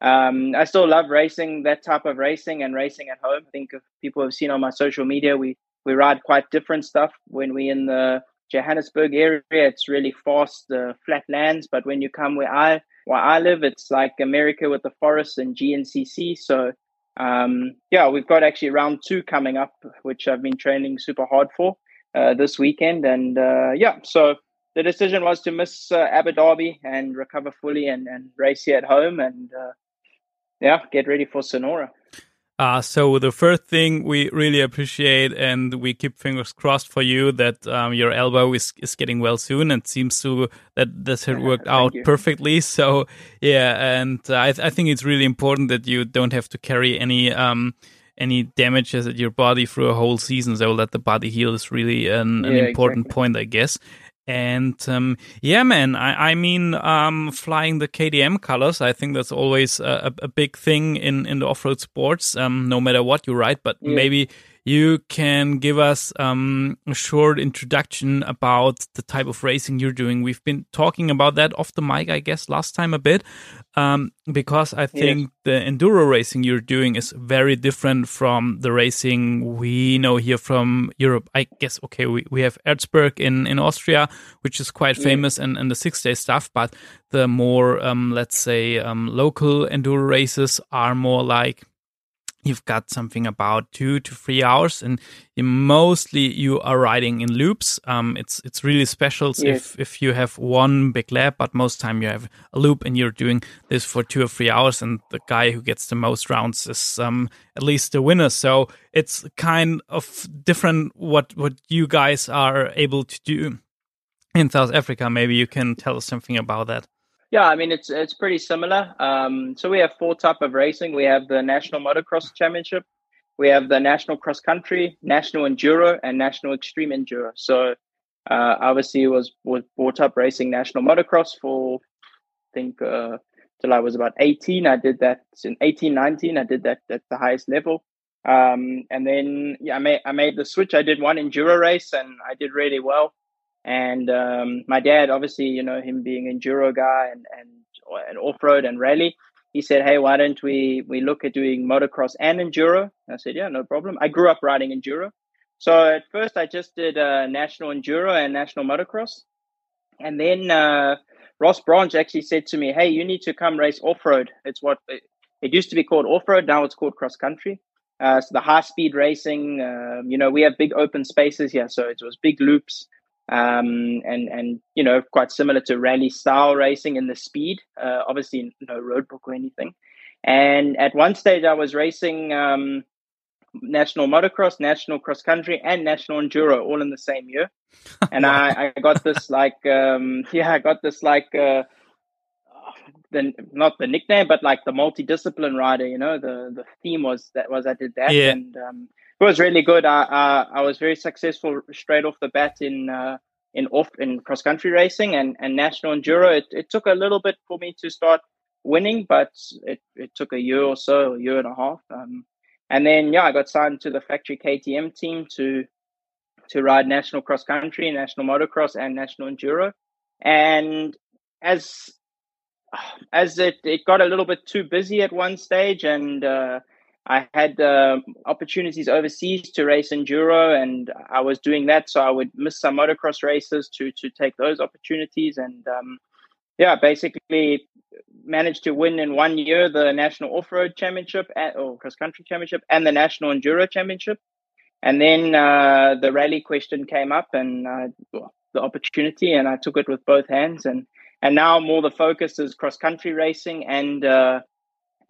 um, I still love racing that type of racing and racing at home. I think if people have seen on my social media, we we ride quite different stuff when we in the Johannesburg area. It's really fast, uh, flat lands. But when you come where I where I live, it's like America with the forests and GNCC. So um, yeah, we've got actually round two coming up, which I've been training super hard for uh, this weekend. And uh, yeah, so the decision was to miss uh, Abu Dhabi and recover fully and, and race here at home. And uh, yeah, get ready for Sonora. Uh, so the first thing we really appreciate and we keep fingers crossed for you that um, your elbow is, is getting well soon and seems to that this had worked out you. perfectly. So yeah, and uh, I, I think it's really important that you don't have to carry any um, any damages at your body through a whole season. So let the body heal is really an, an Yeah, important exactly. point, I guess. And um, yeah, man, I, I mean, um, flying the KDM colors, I think that's always a, a big thing in, in the off road sports, um, no matter what you ride. But Yeah. maybe you can give us um, a short introduction about the type of racing you're doing. We've been talking about that off the mic, I guess, last time a bit, um, because I think the enduro racing you're doing is very different from the racing we know here from Europe. I guess, okay, we, we have Erzberg in, in Austria, which is quite famous and, and the six day stuff, but the more, um, let's say, um, local enduro races are more like you've got something about two to three hours and mostly you are riding in loops. Um it's it's really special Yes. if if you have one big lap but most time you have a loop and you're doing this for two or three hours and the guy who gets the most rounds is um at least the winner. So it's kind of different what what you guys are able to do in south africa. Maybe you can tell us something about that Yeah, I mean it's it's pretty similar. Um, so we have four type of racing. We have the National Motocross Championship, we have the National Cross Country, National Enduro, and National Extreme Enduro. So uh, obviously was was brought up racing National Motocross for I think uh, till I was about 18. I did that in eighteen nineteen. I did that at the highest level. Um, and then yeah, I made I made the switch. I did one enduro race and I did really well. And um, my dad, obviously, you know, him being enduro guy and and, and off road and rally, he said, "Hey, why don't we we look at doing motocross and enduro?" And I said, "Yeah, no problem." I grew up riding enduro, so at first I just did uh, national enduro and national motocross, and then uh, Ross Branch actually said to me, "Hey, you need to come race off road. It's what it, it used to be called off road. Now it's called cross country." Uh, so the high speed racing, um, you know, we have big open spaces here, so it was big loops um, and and you know quite similar to rally style racing in the speed. Uh, obviously, no roadbook or anything. And at one stage, I was racing um, national motocross, national cross country, and national enduro all in the same year. And I, I got this like um, yeah, I got this like. Uh, the not the nickname, but like the multidiscipline rider. You know, the the theme was that was I did that, Yeah. and um, it was really good. I, I I was very successful straight off the bat in uh, in off in cross country racing and and national enduro. It it took a little bit for me to start winning, but it it took a year or so, a year and a half. Um, and then yeah, I got signed to the factory KTM team to to ride national cross country, national motocross, and national enduro. And as as it, it got a little bit too busy at one stage and uh, I had uh, opportunities overseas to race enduro and I was doing that. So I would miss some motocross races to to take those opportunities and um, yeah basically managed to win in one year the national off-road championship at, or cross country championship and the national enduro championship. And then uh, the rally question came up and uh, the opportunity and I took it with both hands and and now more the focus is cross country racing and uh,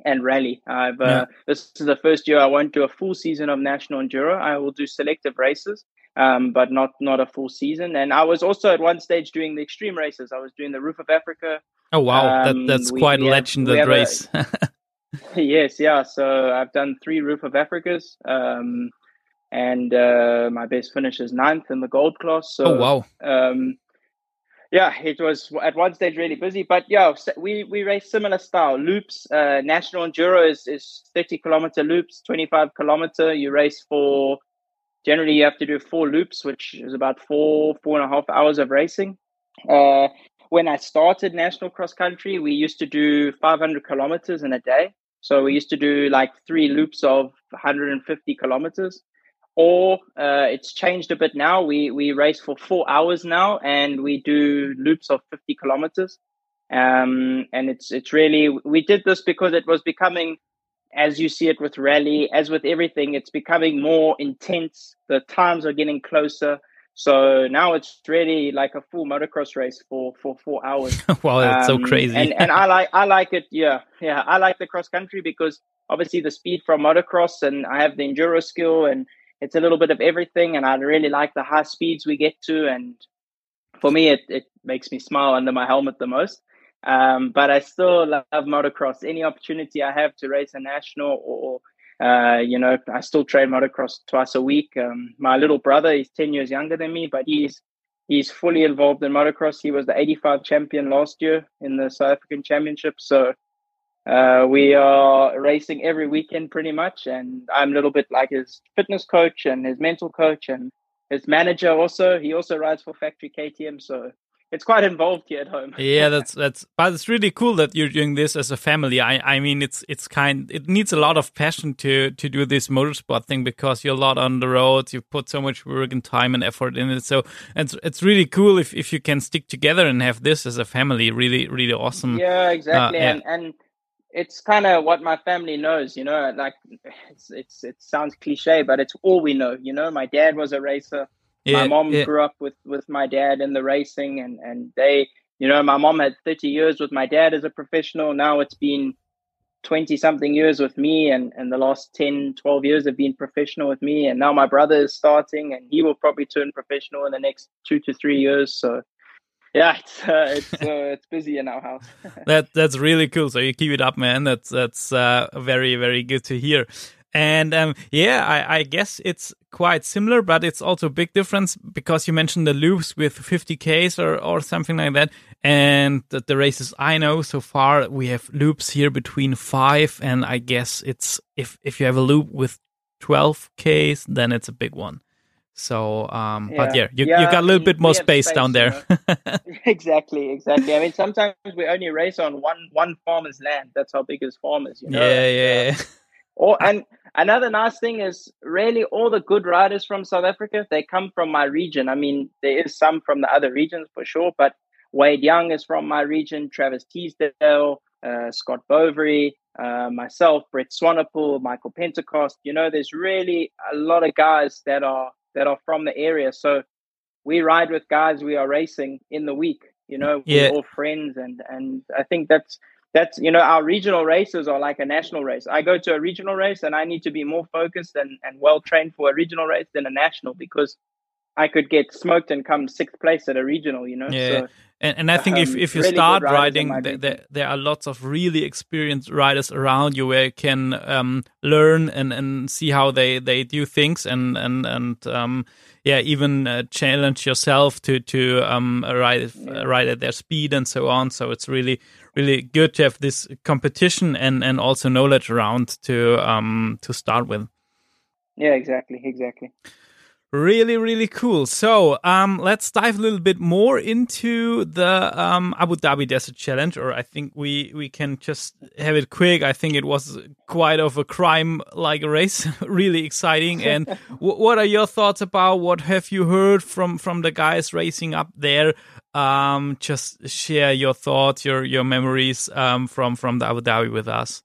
and rally. I've uh, Yeah. this is the first year I won't do a full season of national enduro. I will do selective races, um, but not not a full season. And I was also at one stage doing the extreme races. I was doing the Roof of Africa. oh wow Um, that that's we- quite we a have- legend we a- race yes, yeah. So I've done three Roof of Africas, um, and uh, my best finish is ninth in the gold class. So, oh wow! Um, yeah, it was at one stage really busy, but yeah, we we race similar style loops. Uh, national enduro is is thirty kilometer loops, twenty five kilometer. You race for generally you have to do four loops, which is about four four and a half hours of racing. Uh, when I started national cross country, we used to do 500 kilometers in a day. So we used to do like three loops of 150 kilometers. Or uh, it's changed a bit now. We we race for four hours now, and we do loops of 50 kilometers. Um, and it's it's really we did this because it was becoming, as you see it with rally, as with everything, it's becoming more intense. The times are getting closer so now it's really like a full motocross race for for four hours. wow, that's um, so crazy. and and I like I like it. Yeah, yeah, I like the cross country because obviously the speed from motocross, and I have the enduro skill, and it's a little bit of everything. And I really like the high speeds we get to, and for me, it it makes me smile under my helmet the most. Um, but I still love motocross. Any opportunity I have to race a national or uh, you know, I still train motocross twice a week. Um, my little brother, is 10 years younger than me, but he's he's fully involved in motocross. He was the 85 champion last year in the South African Championship. So uh, we are racing every weekend pretty much. And I'm a little bit like his fitness coach and his mental coach and his manager also. He also rides for Factory KTM. So it's quite involved here at home. yeah, that's that's but it's really cool that you're doing this as a family. I I mean it's it's kind it needs a lot of passion to to do this motorsport thing because you're a lot on the road, you put so much work and time and effort in it. So it's it's really cool if if you can stick together and have this as a family. Really really awesome. Yeah, exactly. Uh, yeah. And and it's kind of what my family knows, you know, like it's it's it sounds cliche, but it's all we know, you know. My dad was a racer yeah, my mom yeah. grew up with with my dad in the racing and and they you know my mom had 30 years with my dad as a professional now it's been 20 something years with me and and the last 10 12 years have been professional with me and now my brother is starting and he will probably turn professional in the next 2 to 3 years so yeah, it's uh, it's uh, it's busy in our house. that that's really cool. So you keep it up, man. That's that's uh, very very good to hear. And um, yeah, I, I, guess it's quite similar, but it's also a big difference because you mentioned the loops with 50Ks or, or something like that. And the, the races I know so far, we have loops here between five. And I guess it's if, if you have a loop with 12Ks, then it's a big one. So, um, yeah. but yeah, you, yeah, you got a little bit more space, space, down there. Exactly, exactly. I mean, sometimes we only race on one one farmer's land. That's how big his farm is. You know? Yeah, yeah. yeah. Or and another nice thing is really all the good riders from South Africa they come from my region. I mean, there is some from the other regions for sure, but Wade Young is from my region. Travis Teasdale, uh, Scott Bovary, uh, myself, Brett Swanepoel, Michael Pentecost. You know, there's really a lot of guys that are that are from the area. So we ride with guys we are racing in the week. You know, we're all friends, and and I think that's that's you know our regional races are like a national race i go to a regional race and i need to be more focused and, and well trained for a regional race than a national because i could get smoked and come sixth place at a regional you know yeah so, and, and i think um, if, if you really start riding there, there, are lots of really experienced riders around you where you can um, learn and, and see how they, they do things and and and um, yeah even uh, challenge yourself to to um, ride yeah. ride at their speed and so on so it's really really good to have this competition and and also knowledge around to um to start with. Yeah, exactly, exactly. Really, really cool. So, um, let's dive a little bit more into the um, Abu Dhabi Desert Challenge, or I think we we can just have it quick. I think it was quite of a crime-like race, really exciting. And what are your thoughts about? What have you heard from from the guys racing up there? um, just share your thoughts, your your memories um, from from the Abu Dhabi with us.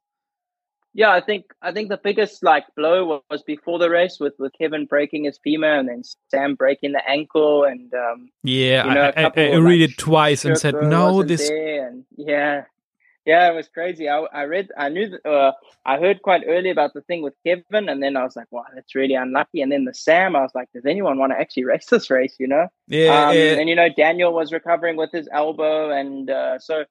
Yeah, I think I think the biggest like blow was before the race with, with Kevin breaking his femur and then Sam breaking the ankle and um, yeah, you know, I, I, I, read like, it twice and said no, this and yeah, yeah, it was crazy. I, I read, I knew, that, uh, I heard quite early about the thing with Kevin, and then I was like, wow, that's really unlucky. And then the Sam, I was like, does anyone want to actually race this race? You know? Yeah. Um, yeah. And you know, Daniel was recovering with his elbow, and uh, so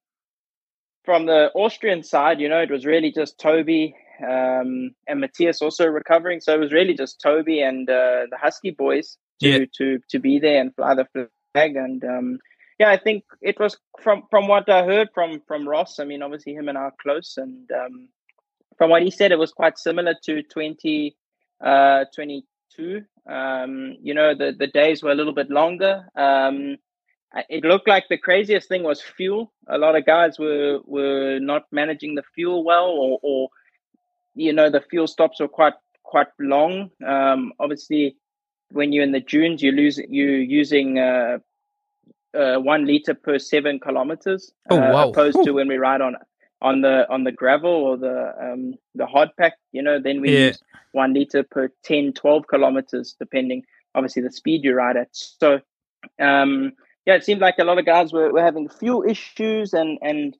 from the Austrian side, you know, it was really just Toby um, and Matthias also recovering. So it was really just Toby and uh, the Husky boys to, Yeah. to to be there and fly the flag. And um, yeah, I think it was from from what I heard from from Ross. I mean, obviously him and I are close, and um, from what he said, it was quite similar to twenty uh, twenty two. Um, you know, the the days were a little bit longer. It looked like the craziest thing was fuel. A lot of guys were were not managing the fuel well, or, or you know, the fuel stops were quite quite long. Um, obviously, when you're in the dunes, you lose you using uh, uh, one liter per seven kilometers. Oh, uh, wow. Opposed Whew. to when we ride on on the on the gravel or the um, the hard pack, you know, then we Yeah. use one liter per 10, 12 kilometers, depending obviously the speed you ride at. So um, yeah, it seemed like a lot of guys were, were having fuel issues and and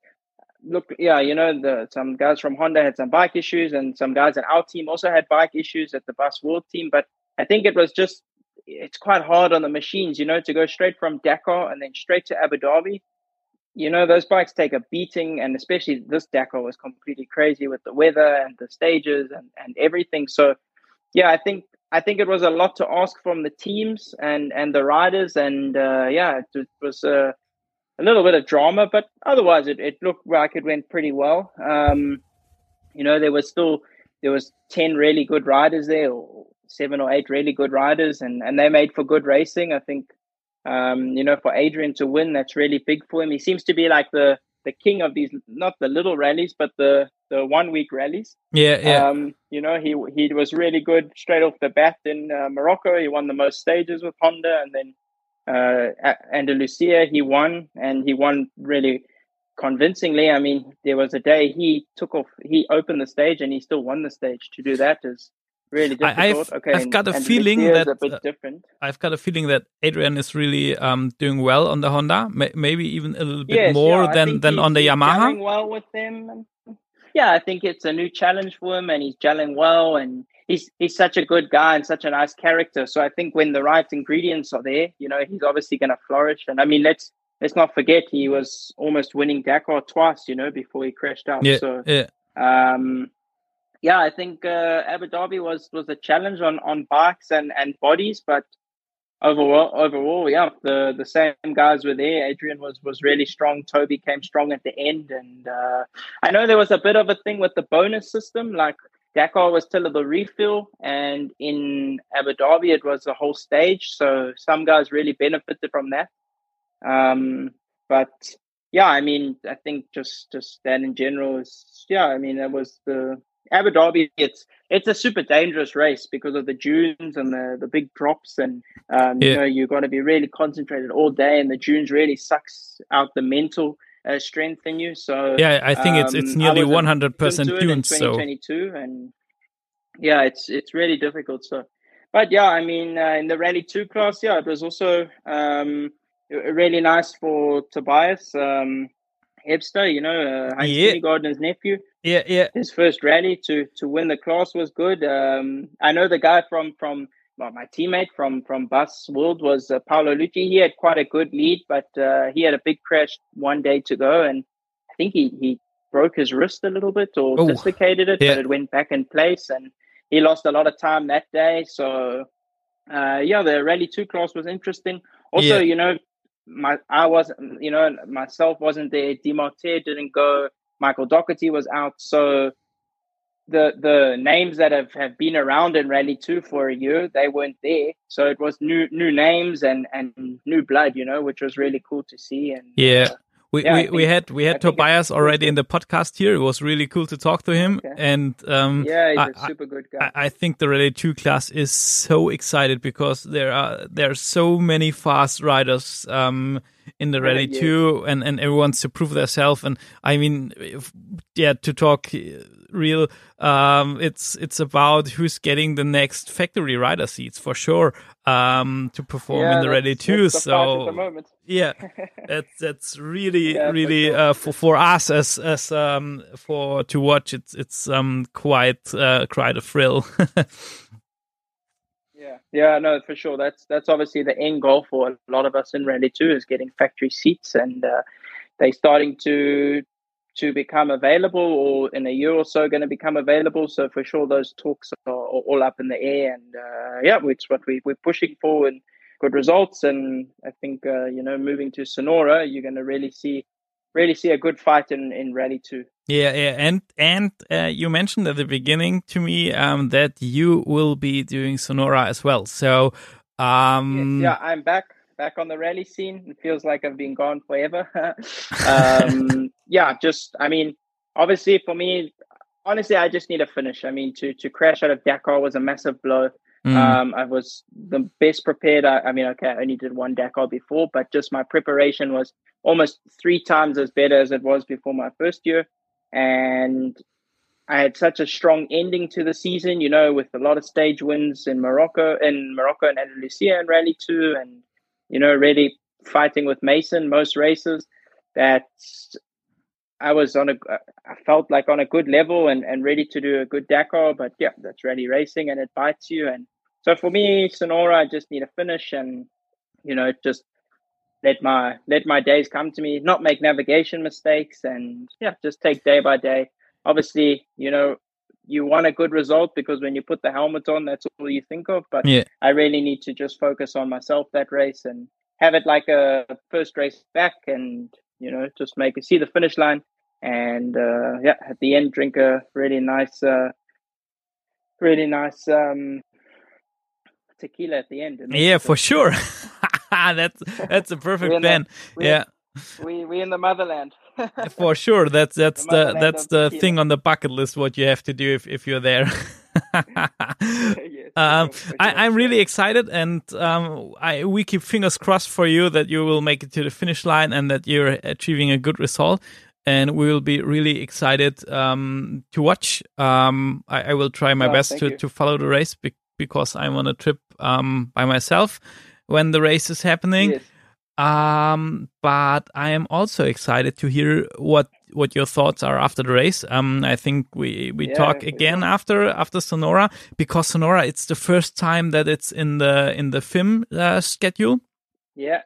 look, yeah, you know, the some guys from Honda had some bike issues, and some guys in our team also had bike issues at the Bus World team. But I think it was just it's quite hard on the machines, you know, to go straight from Dakar and then straight to Abu Dhabi. You know, those bikes take a beating, and especially this Dakar was completely crazy with the weather and the stages and, and everything. So, yeah, I think I think it was a lot to ask from the teams and and the riders, and uh, yeah, it, it was uh, a little bit of drama, but otherwise it, it looked like it went pretty well. Um, you know, there was still there was ten really good riders there, or seven or eight really good riders, and and they made for good racing. I think, um, you know, for Adrian to win, that's really big for him. He seems to be like the the king of these, not the little rallies, but the the one week rallies. Yeah, yeah. Um, you know, he he was really good straight off the bat in uh, Morocco. He won the most stages with Honda, and then uh, Andalusia he won, and he won really convincingly. I mean, there was a day he took off, he opened the stage, and he still won the stage. To do that is really I- I've- difficult. okay, I've and got a feeling that, a bit uh, different. I've got a feeling that Adrian is really um, doing well on the Honda, may- maybe even a little bit Yes, more yeah, than than he's- on the Yamaha. well with them. Yeah, I think it's a new challenge for him, and he's gelling well. And he's he's such a good guy and such a nice character. So I think when the right ingredients are there, you know, he's obviously going to flourish. And I mean, let's let's not forget he was almost winning Dakar twice, you know, before he crashed out. Yeah, So yeah, um, yeah, I think uh, Abu Dhabi was was a challenge on on bikes and and bodies, but overall, overall, yeah, the the same guys were there. Adrian was was really strong. Toby came strong at the end, and uh, I know there was a bit of a thing with the bonus system, like. Dakar was still the refill, and in Abu Dhabi it was the whole stage. So some guys really benefited from that. Um, but yeah, I mean, I think just just that in general is yeah. I mean, it was the Abu Dhabi. It's it's a super dangerous race because of the dunes and the the big drops, and um, Yeah. you know you've got to be really concentrated all day, and the dunes really sucks out the mental uh, strength in you. So yeah. I think it's it's um, nearly one hundred percent dunes. So 2022 and yeah it's it's really difficult so but yeah i mean uh, in the rally 2 class yeah it was also um really nice for tobias um Hebster, you know uh, Heinz Yeah. Kindergarten's nephew yeah, yeah, his first rally to to win the class was good um i know the guy from from well, my teammate from from Bus World was uh, Paolo Lucci. He had quite a good lead, but uh, he had a big crash one day to go, and I think he he broke his wrist a little bit or Oh, dislocated it, yeah. but it went back in place, and he lost a lot of time that day. So, uh, yeah, the Rally Two class was interesting. Also, Yeah. you know, my I wasn't, you know, myself wasn't there. Demartier didn't go. Michael Doherty was out, so the the names that have, have been around in Rally Two for a year, they weren't there. So it was new new names and and new blood, you know, which was really cool to see. And yeah. uh, We, Yeah, I we, we had we had it's Tobias already in the podcast here. It was really cool to talk to him, Okay. and um, yeah, he's I- a I- super good guy. I, I think the Rally Two class is so excited because there are there are so many fast riders um, in the Rally yes. Two, and and everyone wants to prove themselves. And I mean, if, yeah, to talk real, um, it's it's about who's getting the next factory rider seats for sure um, to perform yeah, in the Ready that's- Two. the fight at the So yeah, that's that's really Yeah, for really sure. uh, for for us as as um for to watch it's it's um quite uh, quite a thrill. Yeah, yeah, no, for sure. That's that's obviously the end goal for a lot of us in Ready Two is getting factory seats, and uh, they're starting to to become available or in a year or so going to become available. So for sure, those talks are, are all up in the air, and uh, yeah, it's what we we're pushing for and good results. And I think uh, you know, moving to Sonora, you're going to really see really see a good fight in in Rally Two. Yeah, yeah, and and uh, you mentioned at the beginning to me um, that you will be doing Sonora as well. So um, yes, yeah, I'm back back on the rally scene. It feels like I've been gone forever. um, yeah, just I mean, obviously for me, honestly, I just need a finish. I mean, to to crash out of Dakar was a massive blow. Mm. Um, I was the best prepared. I, I, mean, okay, I only did one Dakar before, but just my preparation was almost three times as better as it was before my first year. And I had such a strong ending to the season, you know, with a lot of stage wins in Morocco, in Morocco and Andalusia and Rally Two, and you know, really fighting with Mason most races. That I was on a, I felt like on a good level and, and ready to do a good Dakar. But yeah, that's rally racing and it bites you. And so for me, Sonora, I just need a finish and you know just let my let my days come to me, not make navigation mistakes, and yeah, just take day by day. Obviously, you know, you want a good result because when you put the helmet on, that's all you think of. But yeah. I really need to just focus on myself that race and have it like a first race back, and you know, just make it see the finish line, and uh, yeah, at the end, drink a really nice, uh, really nice um, tequila at the end. Yeah, for sure. that's that's a perfect plan. yeah. We we in the motherland. For sure, that's that's the, that's the thing on the bucket list. What you have to do if if you're there. yes, um, I, am really excited, and um, I we keep fingers crossed for you that you will make it to the finish line and that you're achieving a good result. And we will be really excited um, to watch. Um, I, I, will try my oh, best to, to follow the race be- because I'm on a trip um, by myself when the race is happening. Yes. Um, but I am also excited to hear what what your thoughts are after the race. Um, I think we we Yeah, talk again will. after after Sonora because Sonora it's the first time that it's in the in the film uh, schedule. Yeah,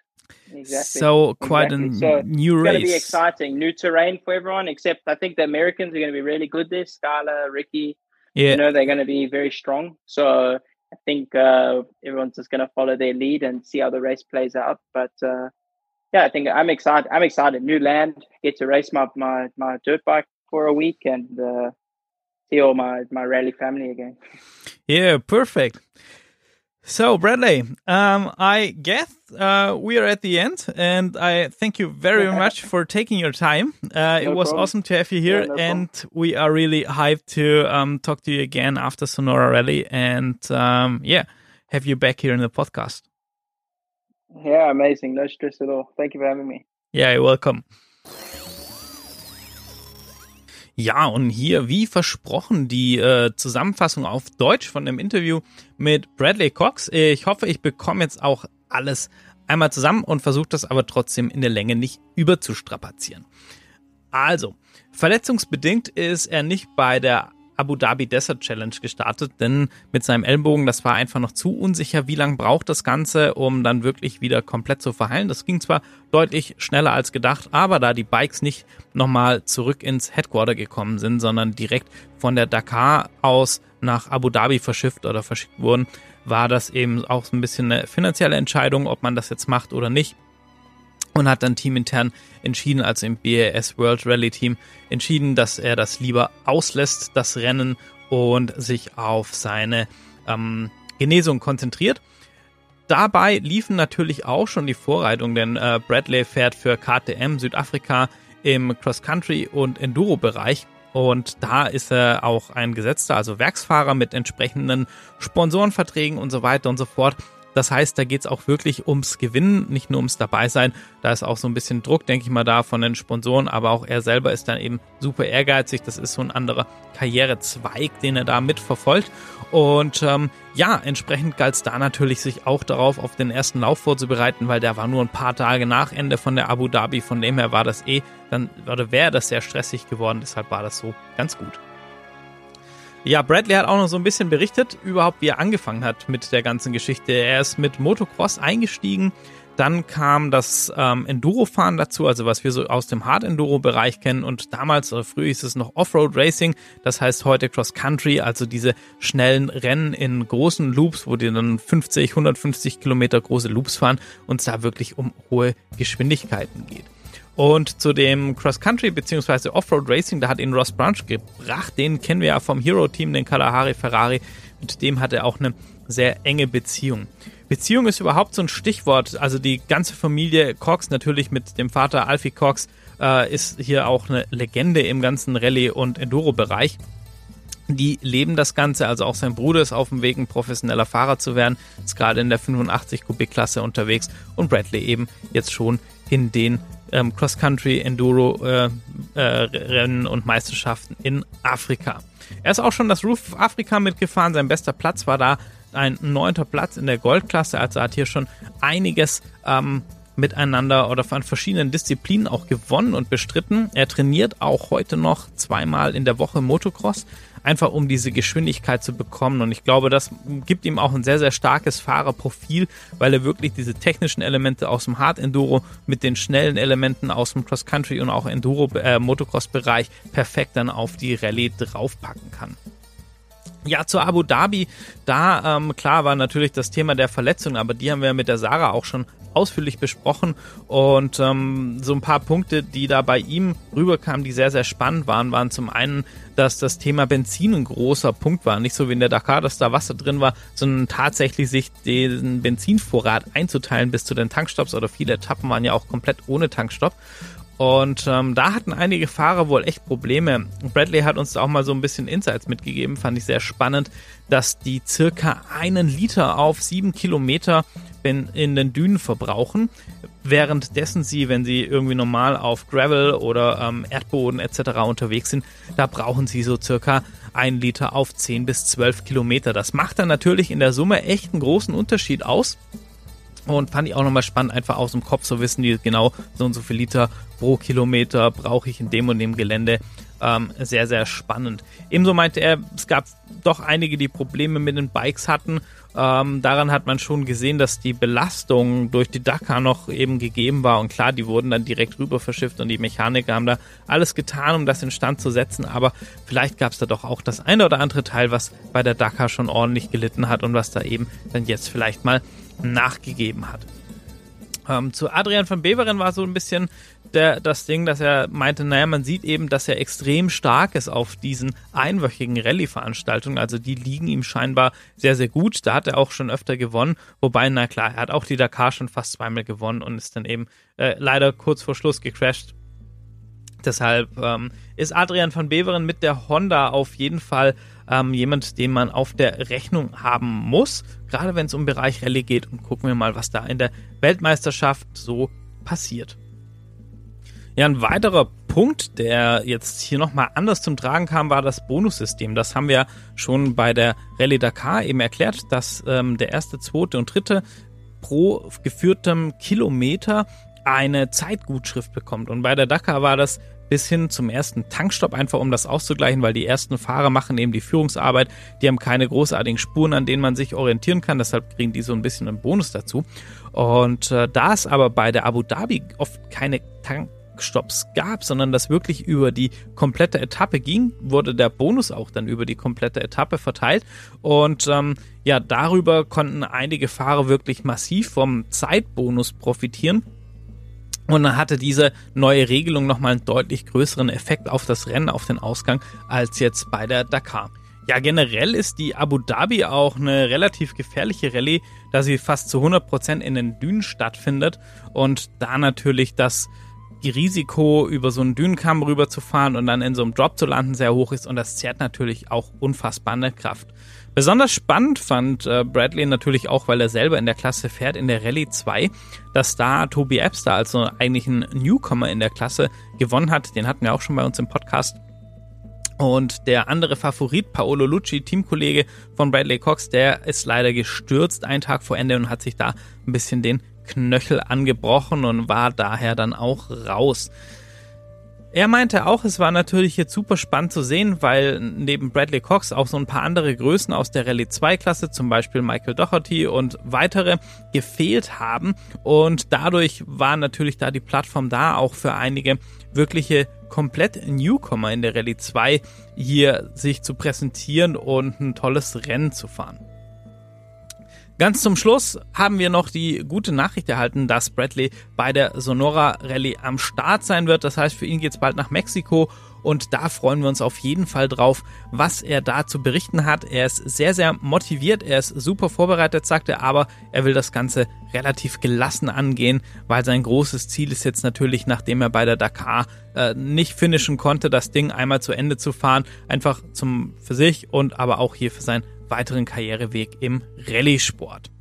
exactly. So quite Exactly. a So new it's going to be exciting. New terrain for everyone, except I think the Americans are going to be really good there. Scala, Ricky, Yeah, you know, they're going to be very strong. So I think uh, everyone's just going to follow their lead and see how the race plays out. But uh, yeah, I think I'm excited. I'm excited. New land, get to race my my, my dirt bike for a week and uh, see all my my rally family again. yeah, perfect. So Bradley, um, I guess uh, we are at the end, and I thank you very much for taking your time. Uh, it No was problem. awesome to have you here, Yeah, no problem. and we are really hyped to um, talk to you again after Sonora Rally, and um, yeah, have you back here in the podcast. Yeah, amazing. No stress at all. Thank you for having me. Yeah, you're welcome. Ja, und hier, wie versprochen, die äh, Zusammenfassung auf Deutsch von dem Interview mit Bradley Cox. Ich hoffe, ich bekomme jetzt auch alles einmal zusammen und versuche das aber trotzdem in der Länge nicht überzustrapazieren. Also, verletzungsbedingt ist er nicht bei der Abu Dhabi Desert Challenge gestartet, denn mit seinem Ellbogen, das war einfach noch zu unsicher, wie lange braucht das Ganze, um dann wirklich wieder komplett zu verheilen. Das ging zwar deutlich schneller als gedacht, aber da die Bikes nicht nochmal zurück ins Headquarter gekommen sind, sondern direkt von der Dakar aus nach Abu Dhabi verschifft oder verschickt wurden, war das eben auch so ein bisschen eine finanzielle Entscheidung, ob man das jetzt macht oder nicht und hat dann teamintern entschieden, also im BAS World Rally Team, entschieden, dass er das lieber auslässt, das Rennen und sich auf seine ähm, Genesung konzentriert. Dabei liefen natürlich auch schon die Vorbereitungen, denn äh, Bradley fährt für KTM Südafrika im Cross-Country und Enduro-Bereich. Und da ist er auch ein gesetzter, also Werksfahrer mit entsprechenden Sponsorenverträgen und so weiter und so fort. Das heißt, da geht es auch wirklich ums Gewinnen, nicht nur ums Dabeisein. Da ist auch so ein bisschen Druck, denke ich mal, da von den Sponsoren, aber auch er selber ist dann eben super ehrgeizig. Das ist so ein anderer Karrierezweig, den er da mitverfolgt. Und ähm, ja, entsprechend galt es da natürlich, sich auch darauf auf den ersten Lauf vorzubereiten, weil der war nur ein paar Tage nach Ende von der Abu Dhabi. Von dem her war das eh, dann wäre das sehr stressig geworden. Deshalb war das so ganz gut. Ja, Bradley hat auch noch so ein bisschen berichtet, überhaupt wie er angefangen hat mit der ganzen Geschichte. Er ist mit Motocross eingestiegen, Dann kam das ähm, Enduro-Fahren dazu, also was wir so aus dem Hard-Enduro-Bereich kennen. Und damals, oder früher hieß es noch Offroad-Racing, das heißt heute Cross-Country, also diese schnellen Rennen in großen Loops, wo die dann 50, 150 Kilometer große Loops fahren und es da wirklich um hohe Geschwindigkeiten geht. Und zu dem Cross-Country bzw. Offroad Racing, da hat ihn Ross Branch gebracht. Den kennen wir ja vom Hero-Team, den Kalahari Ferrari. Mit dem hat er auch eine sehr enge Beziehung. Beziehung ist überhaupt so ein Stichwort. Also die ganze Familie Cox, natürlich mit dem Vater Alfie Cox, äh, ist hier auch eine Legende im ganzen Rallye- und Enduro-Bereich. Die leben das Ganze, also auch sein Bruder ist auf dem Weg, ein professioneller Fahrer zu werden, ist gerade in der 85 Kubik-Klasse unterwegs und Bradley eben jetzt schon in den ähm, Cross-Country, Enduro-Rennen äh, äh, und Meisterschaften in Afrika. Er ist auch schon das Roof of Afrika mitgefahren. Sein bester Platz war da ein neunter Platz in der Goldklasse. Also hat hier schon einiges ähm, miteinander oder von verschiedenen Disziplinen auch gewonnen und bestritten. Er trainiert auch heute noch zweimal in der Woche Motocross einfach um diese Geschwindigkeit zu bekommen. Und ich glaube, das gibt ihm auch ein sehr, sehr starkes Fahrerprofil, weil er wirklich diese technischen Elemente aus dem Hard Enduro mit den schnellen Elementen aus dem Cross Country und auch Enduro äh, Motocross Bereich perfekt dann auf die Rallye draufpacken kann. Ja, zu Abu Dhabi, da ähm, klar war natürlich das Thema der Verletzung, aber die haben wir mit der Sarah auch schon ausführlich besprochen und ähm, so ein paar Punkte, die da bei ihm rüberkamen, die sehr, sehr spannend waren, waren zum einen, dass das Thema Benzin ein großer Punkt war. Nicht so wie in der Dakar, dass da Wasser drin war, sondern tatsächlich sich den Benzinvorrat einzuteilen bis zu den Tankstops oder viele Etappen waren ja auch komplett ohne Tankstopp. Und ähm, da hatten einige Fahrer wohl echt Probleme. Bradley hat uns auch mal so ein bisschen Insights mitgegeben, fand ich sehr spannend, dass die circa einen Liter auf sieben Kilometer in den Dünen verbrauchen, währenddessen sie, wenn sie irgendwie normal auf Gravel oder ähm, Erdboden etc. unterwegs sind, da brauchen sie so circa ein Liter auf 10 bis 12 Kilometer. Das macht dann natürlich in der Summe echt einen großen Unterschied aus. Und fand ich auch nochmal spannend, einfach aus dem Kopf so wissen die genau, so und so viel Liter pro Kilometer brauche ich in dem und dem Gelände. Ähm, sehr, sehr spannend. Ebenso meinte er, es gab doch einige, die Probleme mit den Bikes hatten. Ähm, daran hat man schon gesehen, dass die Belastung durch die Dakar noch eben gegeben war. Und klar, die wurden dann direkt rüber verschifft und die Mechaniker haben da alles getan, um das in Stand zu setzen. Aber vielleicht gab es da doch auch das eine oder andere Teil, was bei der Dakar schon ordentlich gelitten hat und was da eben dann jetzt vielleicht mal nachgegeben hat. Ähm, zu Adrian van Beveren war so ein bisschen der, das Ding, dass er meinte, naja, man sieht eben, dass er extrem stark ist auf diesen einwöchigen Rallye-Veranstaltungen. Also die liegen ihm scheinbar sehr, sehr gut. Da hat er auch schon öfter gewonnen. Wobei, na klar, er hat auch die Dakar schon fast zweimal gewonnen und ist dann eben äh, leider kurz vor Schluss gecrashed. Deshalb ähm, ist Adrian van Beveren mit der Honda auf jeden Fall ähm, jemand, den man auf der Rechnung haben muss, gerade wenn es um Bereich Rallye geht. Und gucken wir mal, was da in der Weltmeisterschaft so passiert. Ja, ein weiterer Punkt, der jetzt hier nochmal anders zum Tragen kam, war das Bonussystem. Das haben wir schon bei der Rallye Dakar eben erklärt, dass ähm, der erste, zweite und dritte pro geführtem Kilometer eine Zeitgutschrift bekommt. Und bei der Dakar war das bis hin zum ersten Tankstopp, einfach um das auszugleichen, weil die ersten Fahrer machen eben die Führungsarbeit. Die haben keine großartigen Spuren, an denen man sich orientieren kann. Deshalb kriegen die so ein bisschen einen Bonus dazu. Und äh, da es aber bei der Abu Dhabi oft keine Tankstopps gab, sondern das wirklich über die komplette Etappe ging, wurde der Bonus auch dann über die komplette Etappe verteilt. Und ähm, ja, darüber konnten einige Fahrer wirklich massiv vom Zeitbonus profitieren. Und dann hatte diese neue Regelung nochmal einen deutlich größeren Effekt auf das Rennen, auf den Ausgang, als jetzt bei der Dakar. Ja, generell ist die Abu Dhabi auch eine relativ gefährliche Rallye, da sie fast zu 100% in den Dünen stattfindet und da natürlich das Risiko, über so einen Dünenkamm rüberzufahren und dann in so einem Drop zu landen, sehr hoch ist und das zehrt natürlich auch unfassbar eine Kraft. Besonders spannend fand äh, Bradley natürlich auch, weil er selber in der Klasse fährt, in der Rallye 2, dass da Toby Epster, also eigentlich ein Newcomer in der Klasse, gewonnen hat. Den hatten wir auch schon bei uns im Podcast. Und der andere Favorit, Paolo Lucci, Teamkollege von Bradley Cox, der ist leider gestürzt einen Tag vor Ende und hat sich da ein bisschen den Knöchel angebrochen und war daher dann auch raus. Er meinte auch, es war natürlich jetzt super spannend zu sehen, weil neben Bradley Cox auch so ein paar andere Größen aus der Rallye 2 Klasse, zum Beispiel Michael Doherty und weitere, gefehlt haben. Und dadurch war natürlich da die Plattform da, auch für einige wirkliche komplett Newcomer in der Rallye 2 hier sich zu präsentieren und ein tolles Rennen zu fahren. Ganz zum Schluss haben wir noch die gute Nachricht erhalten, dass Bradley bei der Sonora Rallye am Start sein wird. Das heißt, für ihn geht's bald nach Mexiko und da freuen wir uns auf jeden Fall drauf, was er da zu berichten hat. Er ist sehr, sehr motiviert, er ist super vorbereitet, sagt er, aber er will das Ganze relativ gelassen angehen, weil sein großes Ziel ist jetzt natürlich, nachdem er bei der Dakar äh, nicht finishen konnte, das Ding einmal zu Ende zu fahren, einfach zum für sich und aber auch hier für sein weiteren Karriereweg im Rallye-Sport.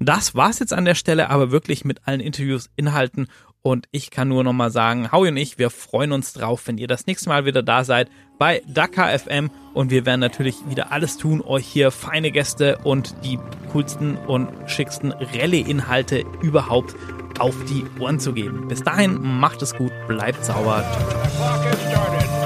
Das war's jetzt an der Stelle aber wirklich mit allen Interviews, Inhalten und ich kann nur nochmal sagen, Howie und ich, wir freuen uns drauf, wenn ihr das nächste Mal wieder da seid bei Dakar FM und wir werden natürlich wieder alles tun, euch hier feine Gäste und die coolsten und schicksten Rallye-Inhalte überhaupt auf die Ohren zu geben. Bis dahin, macht es gut, bleibt sauber. Has started.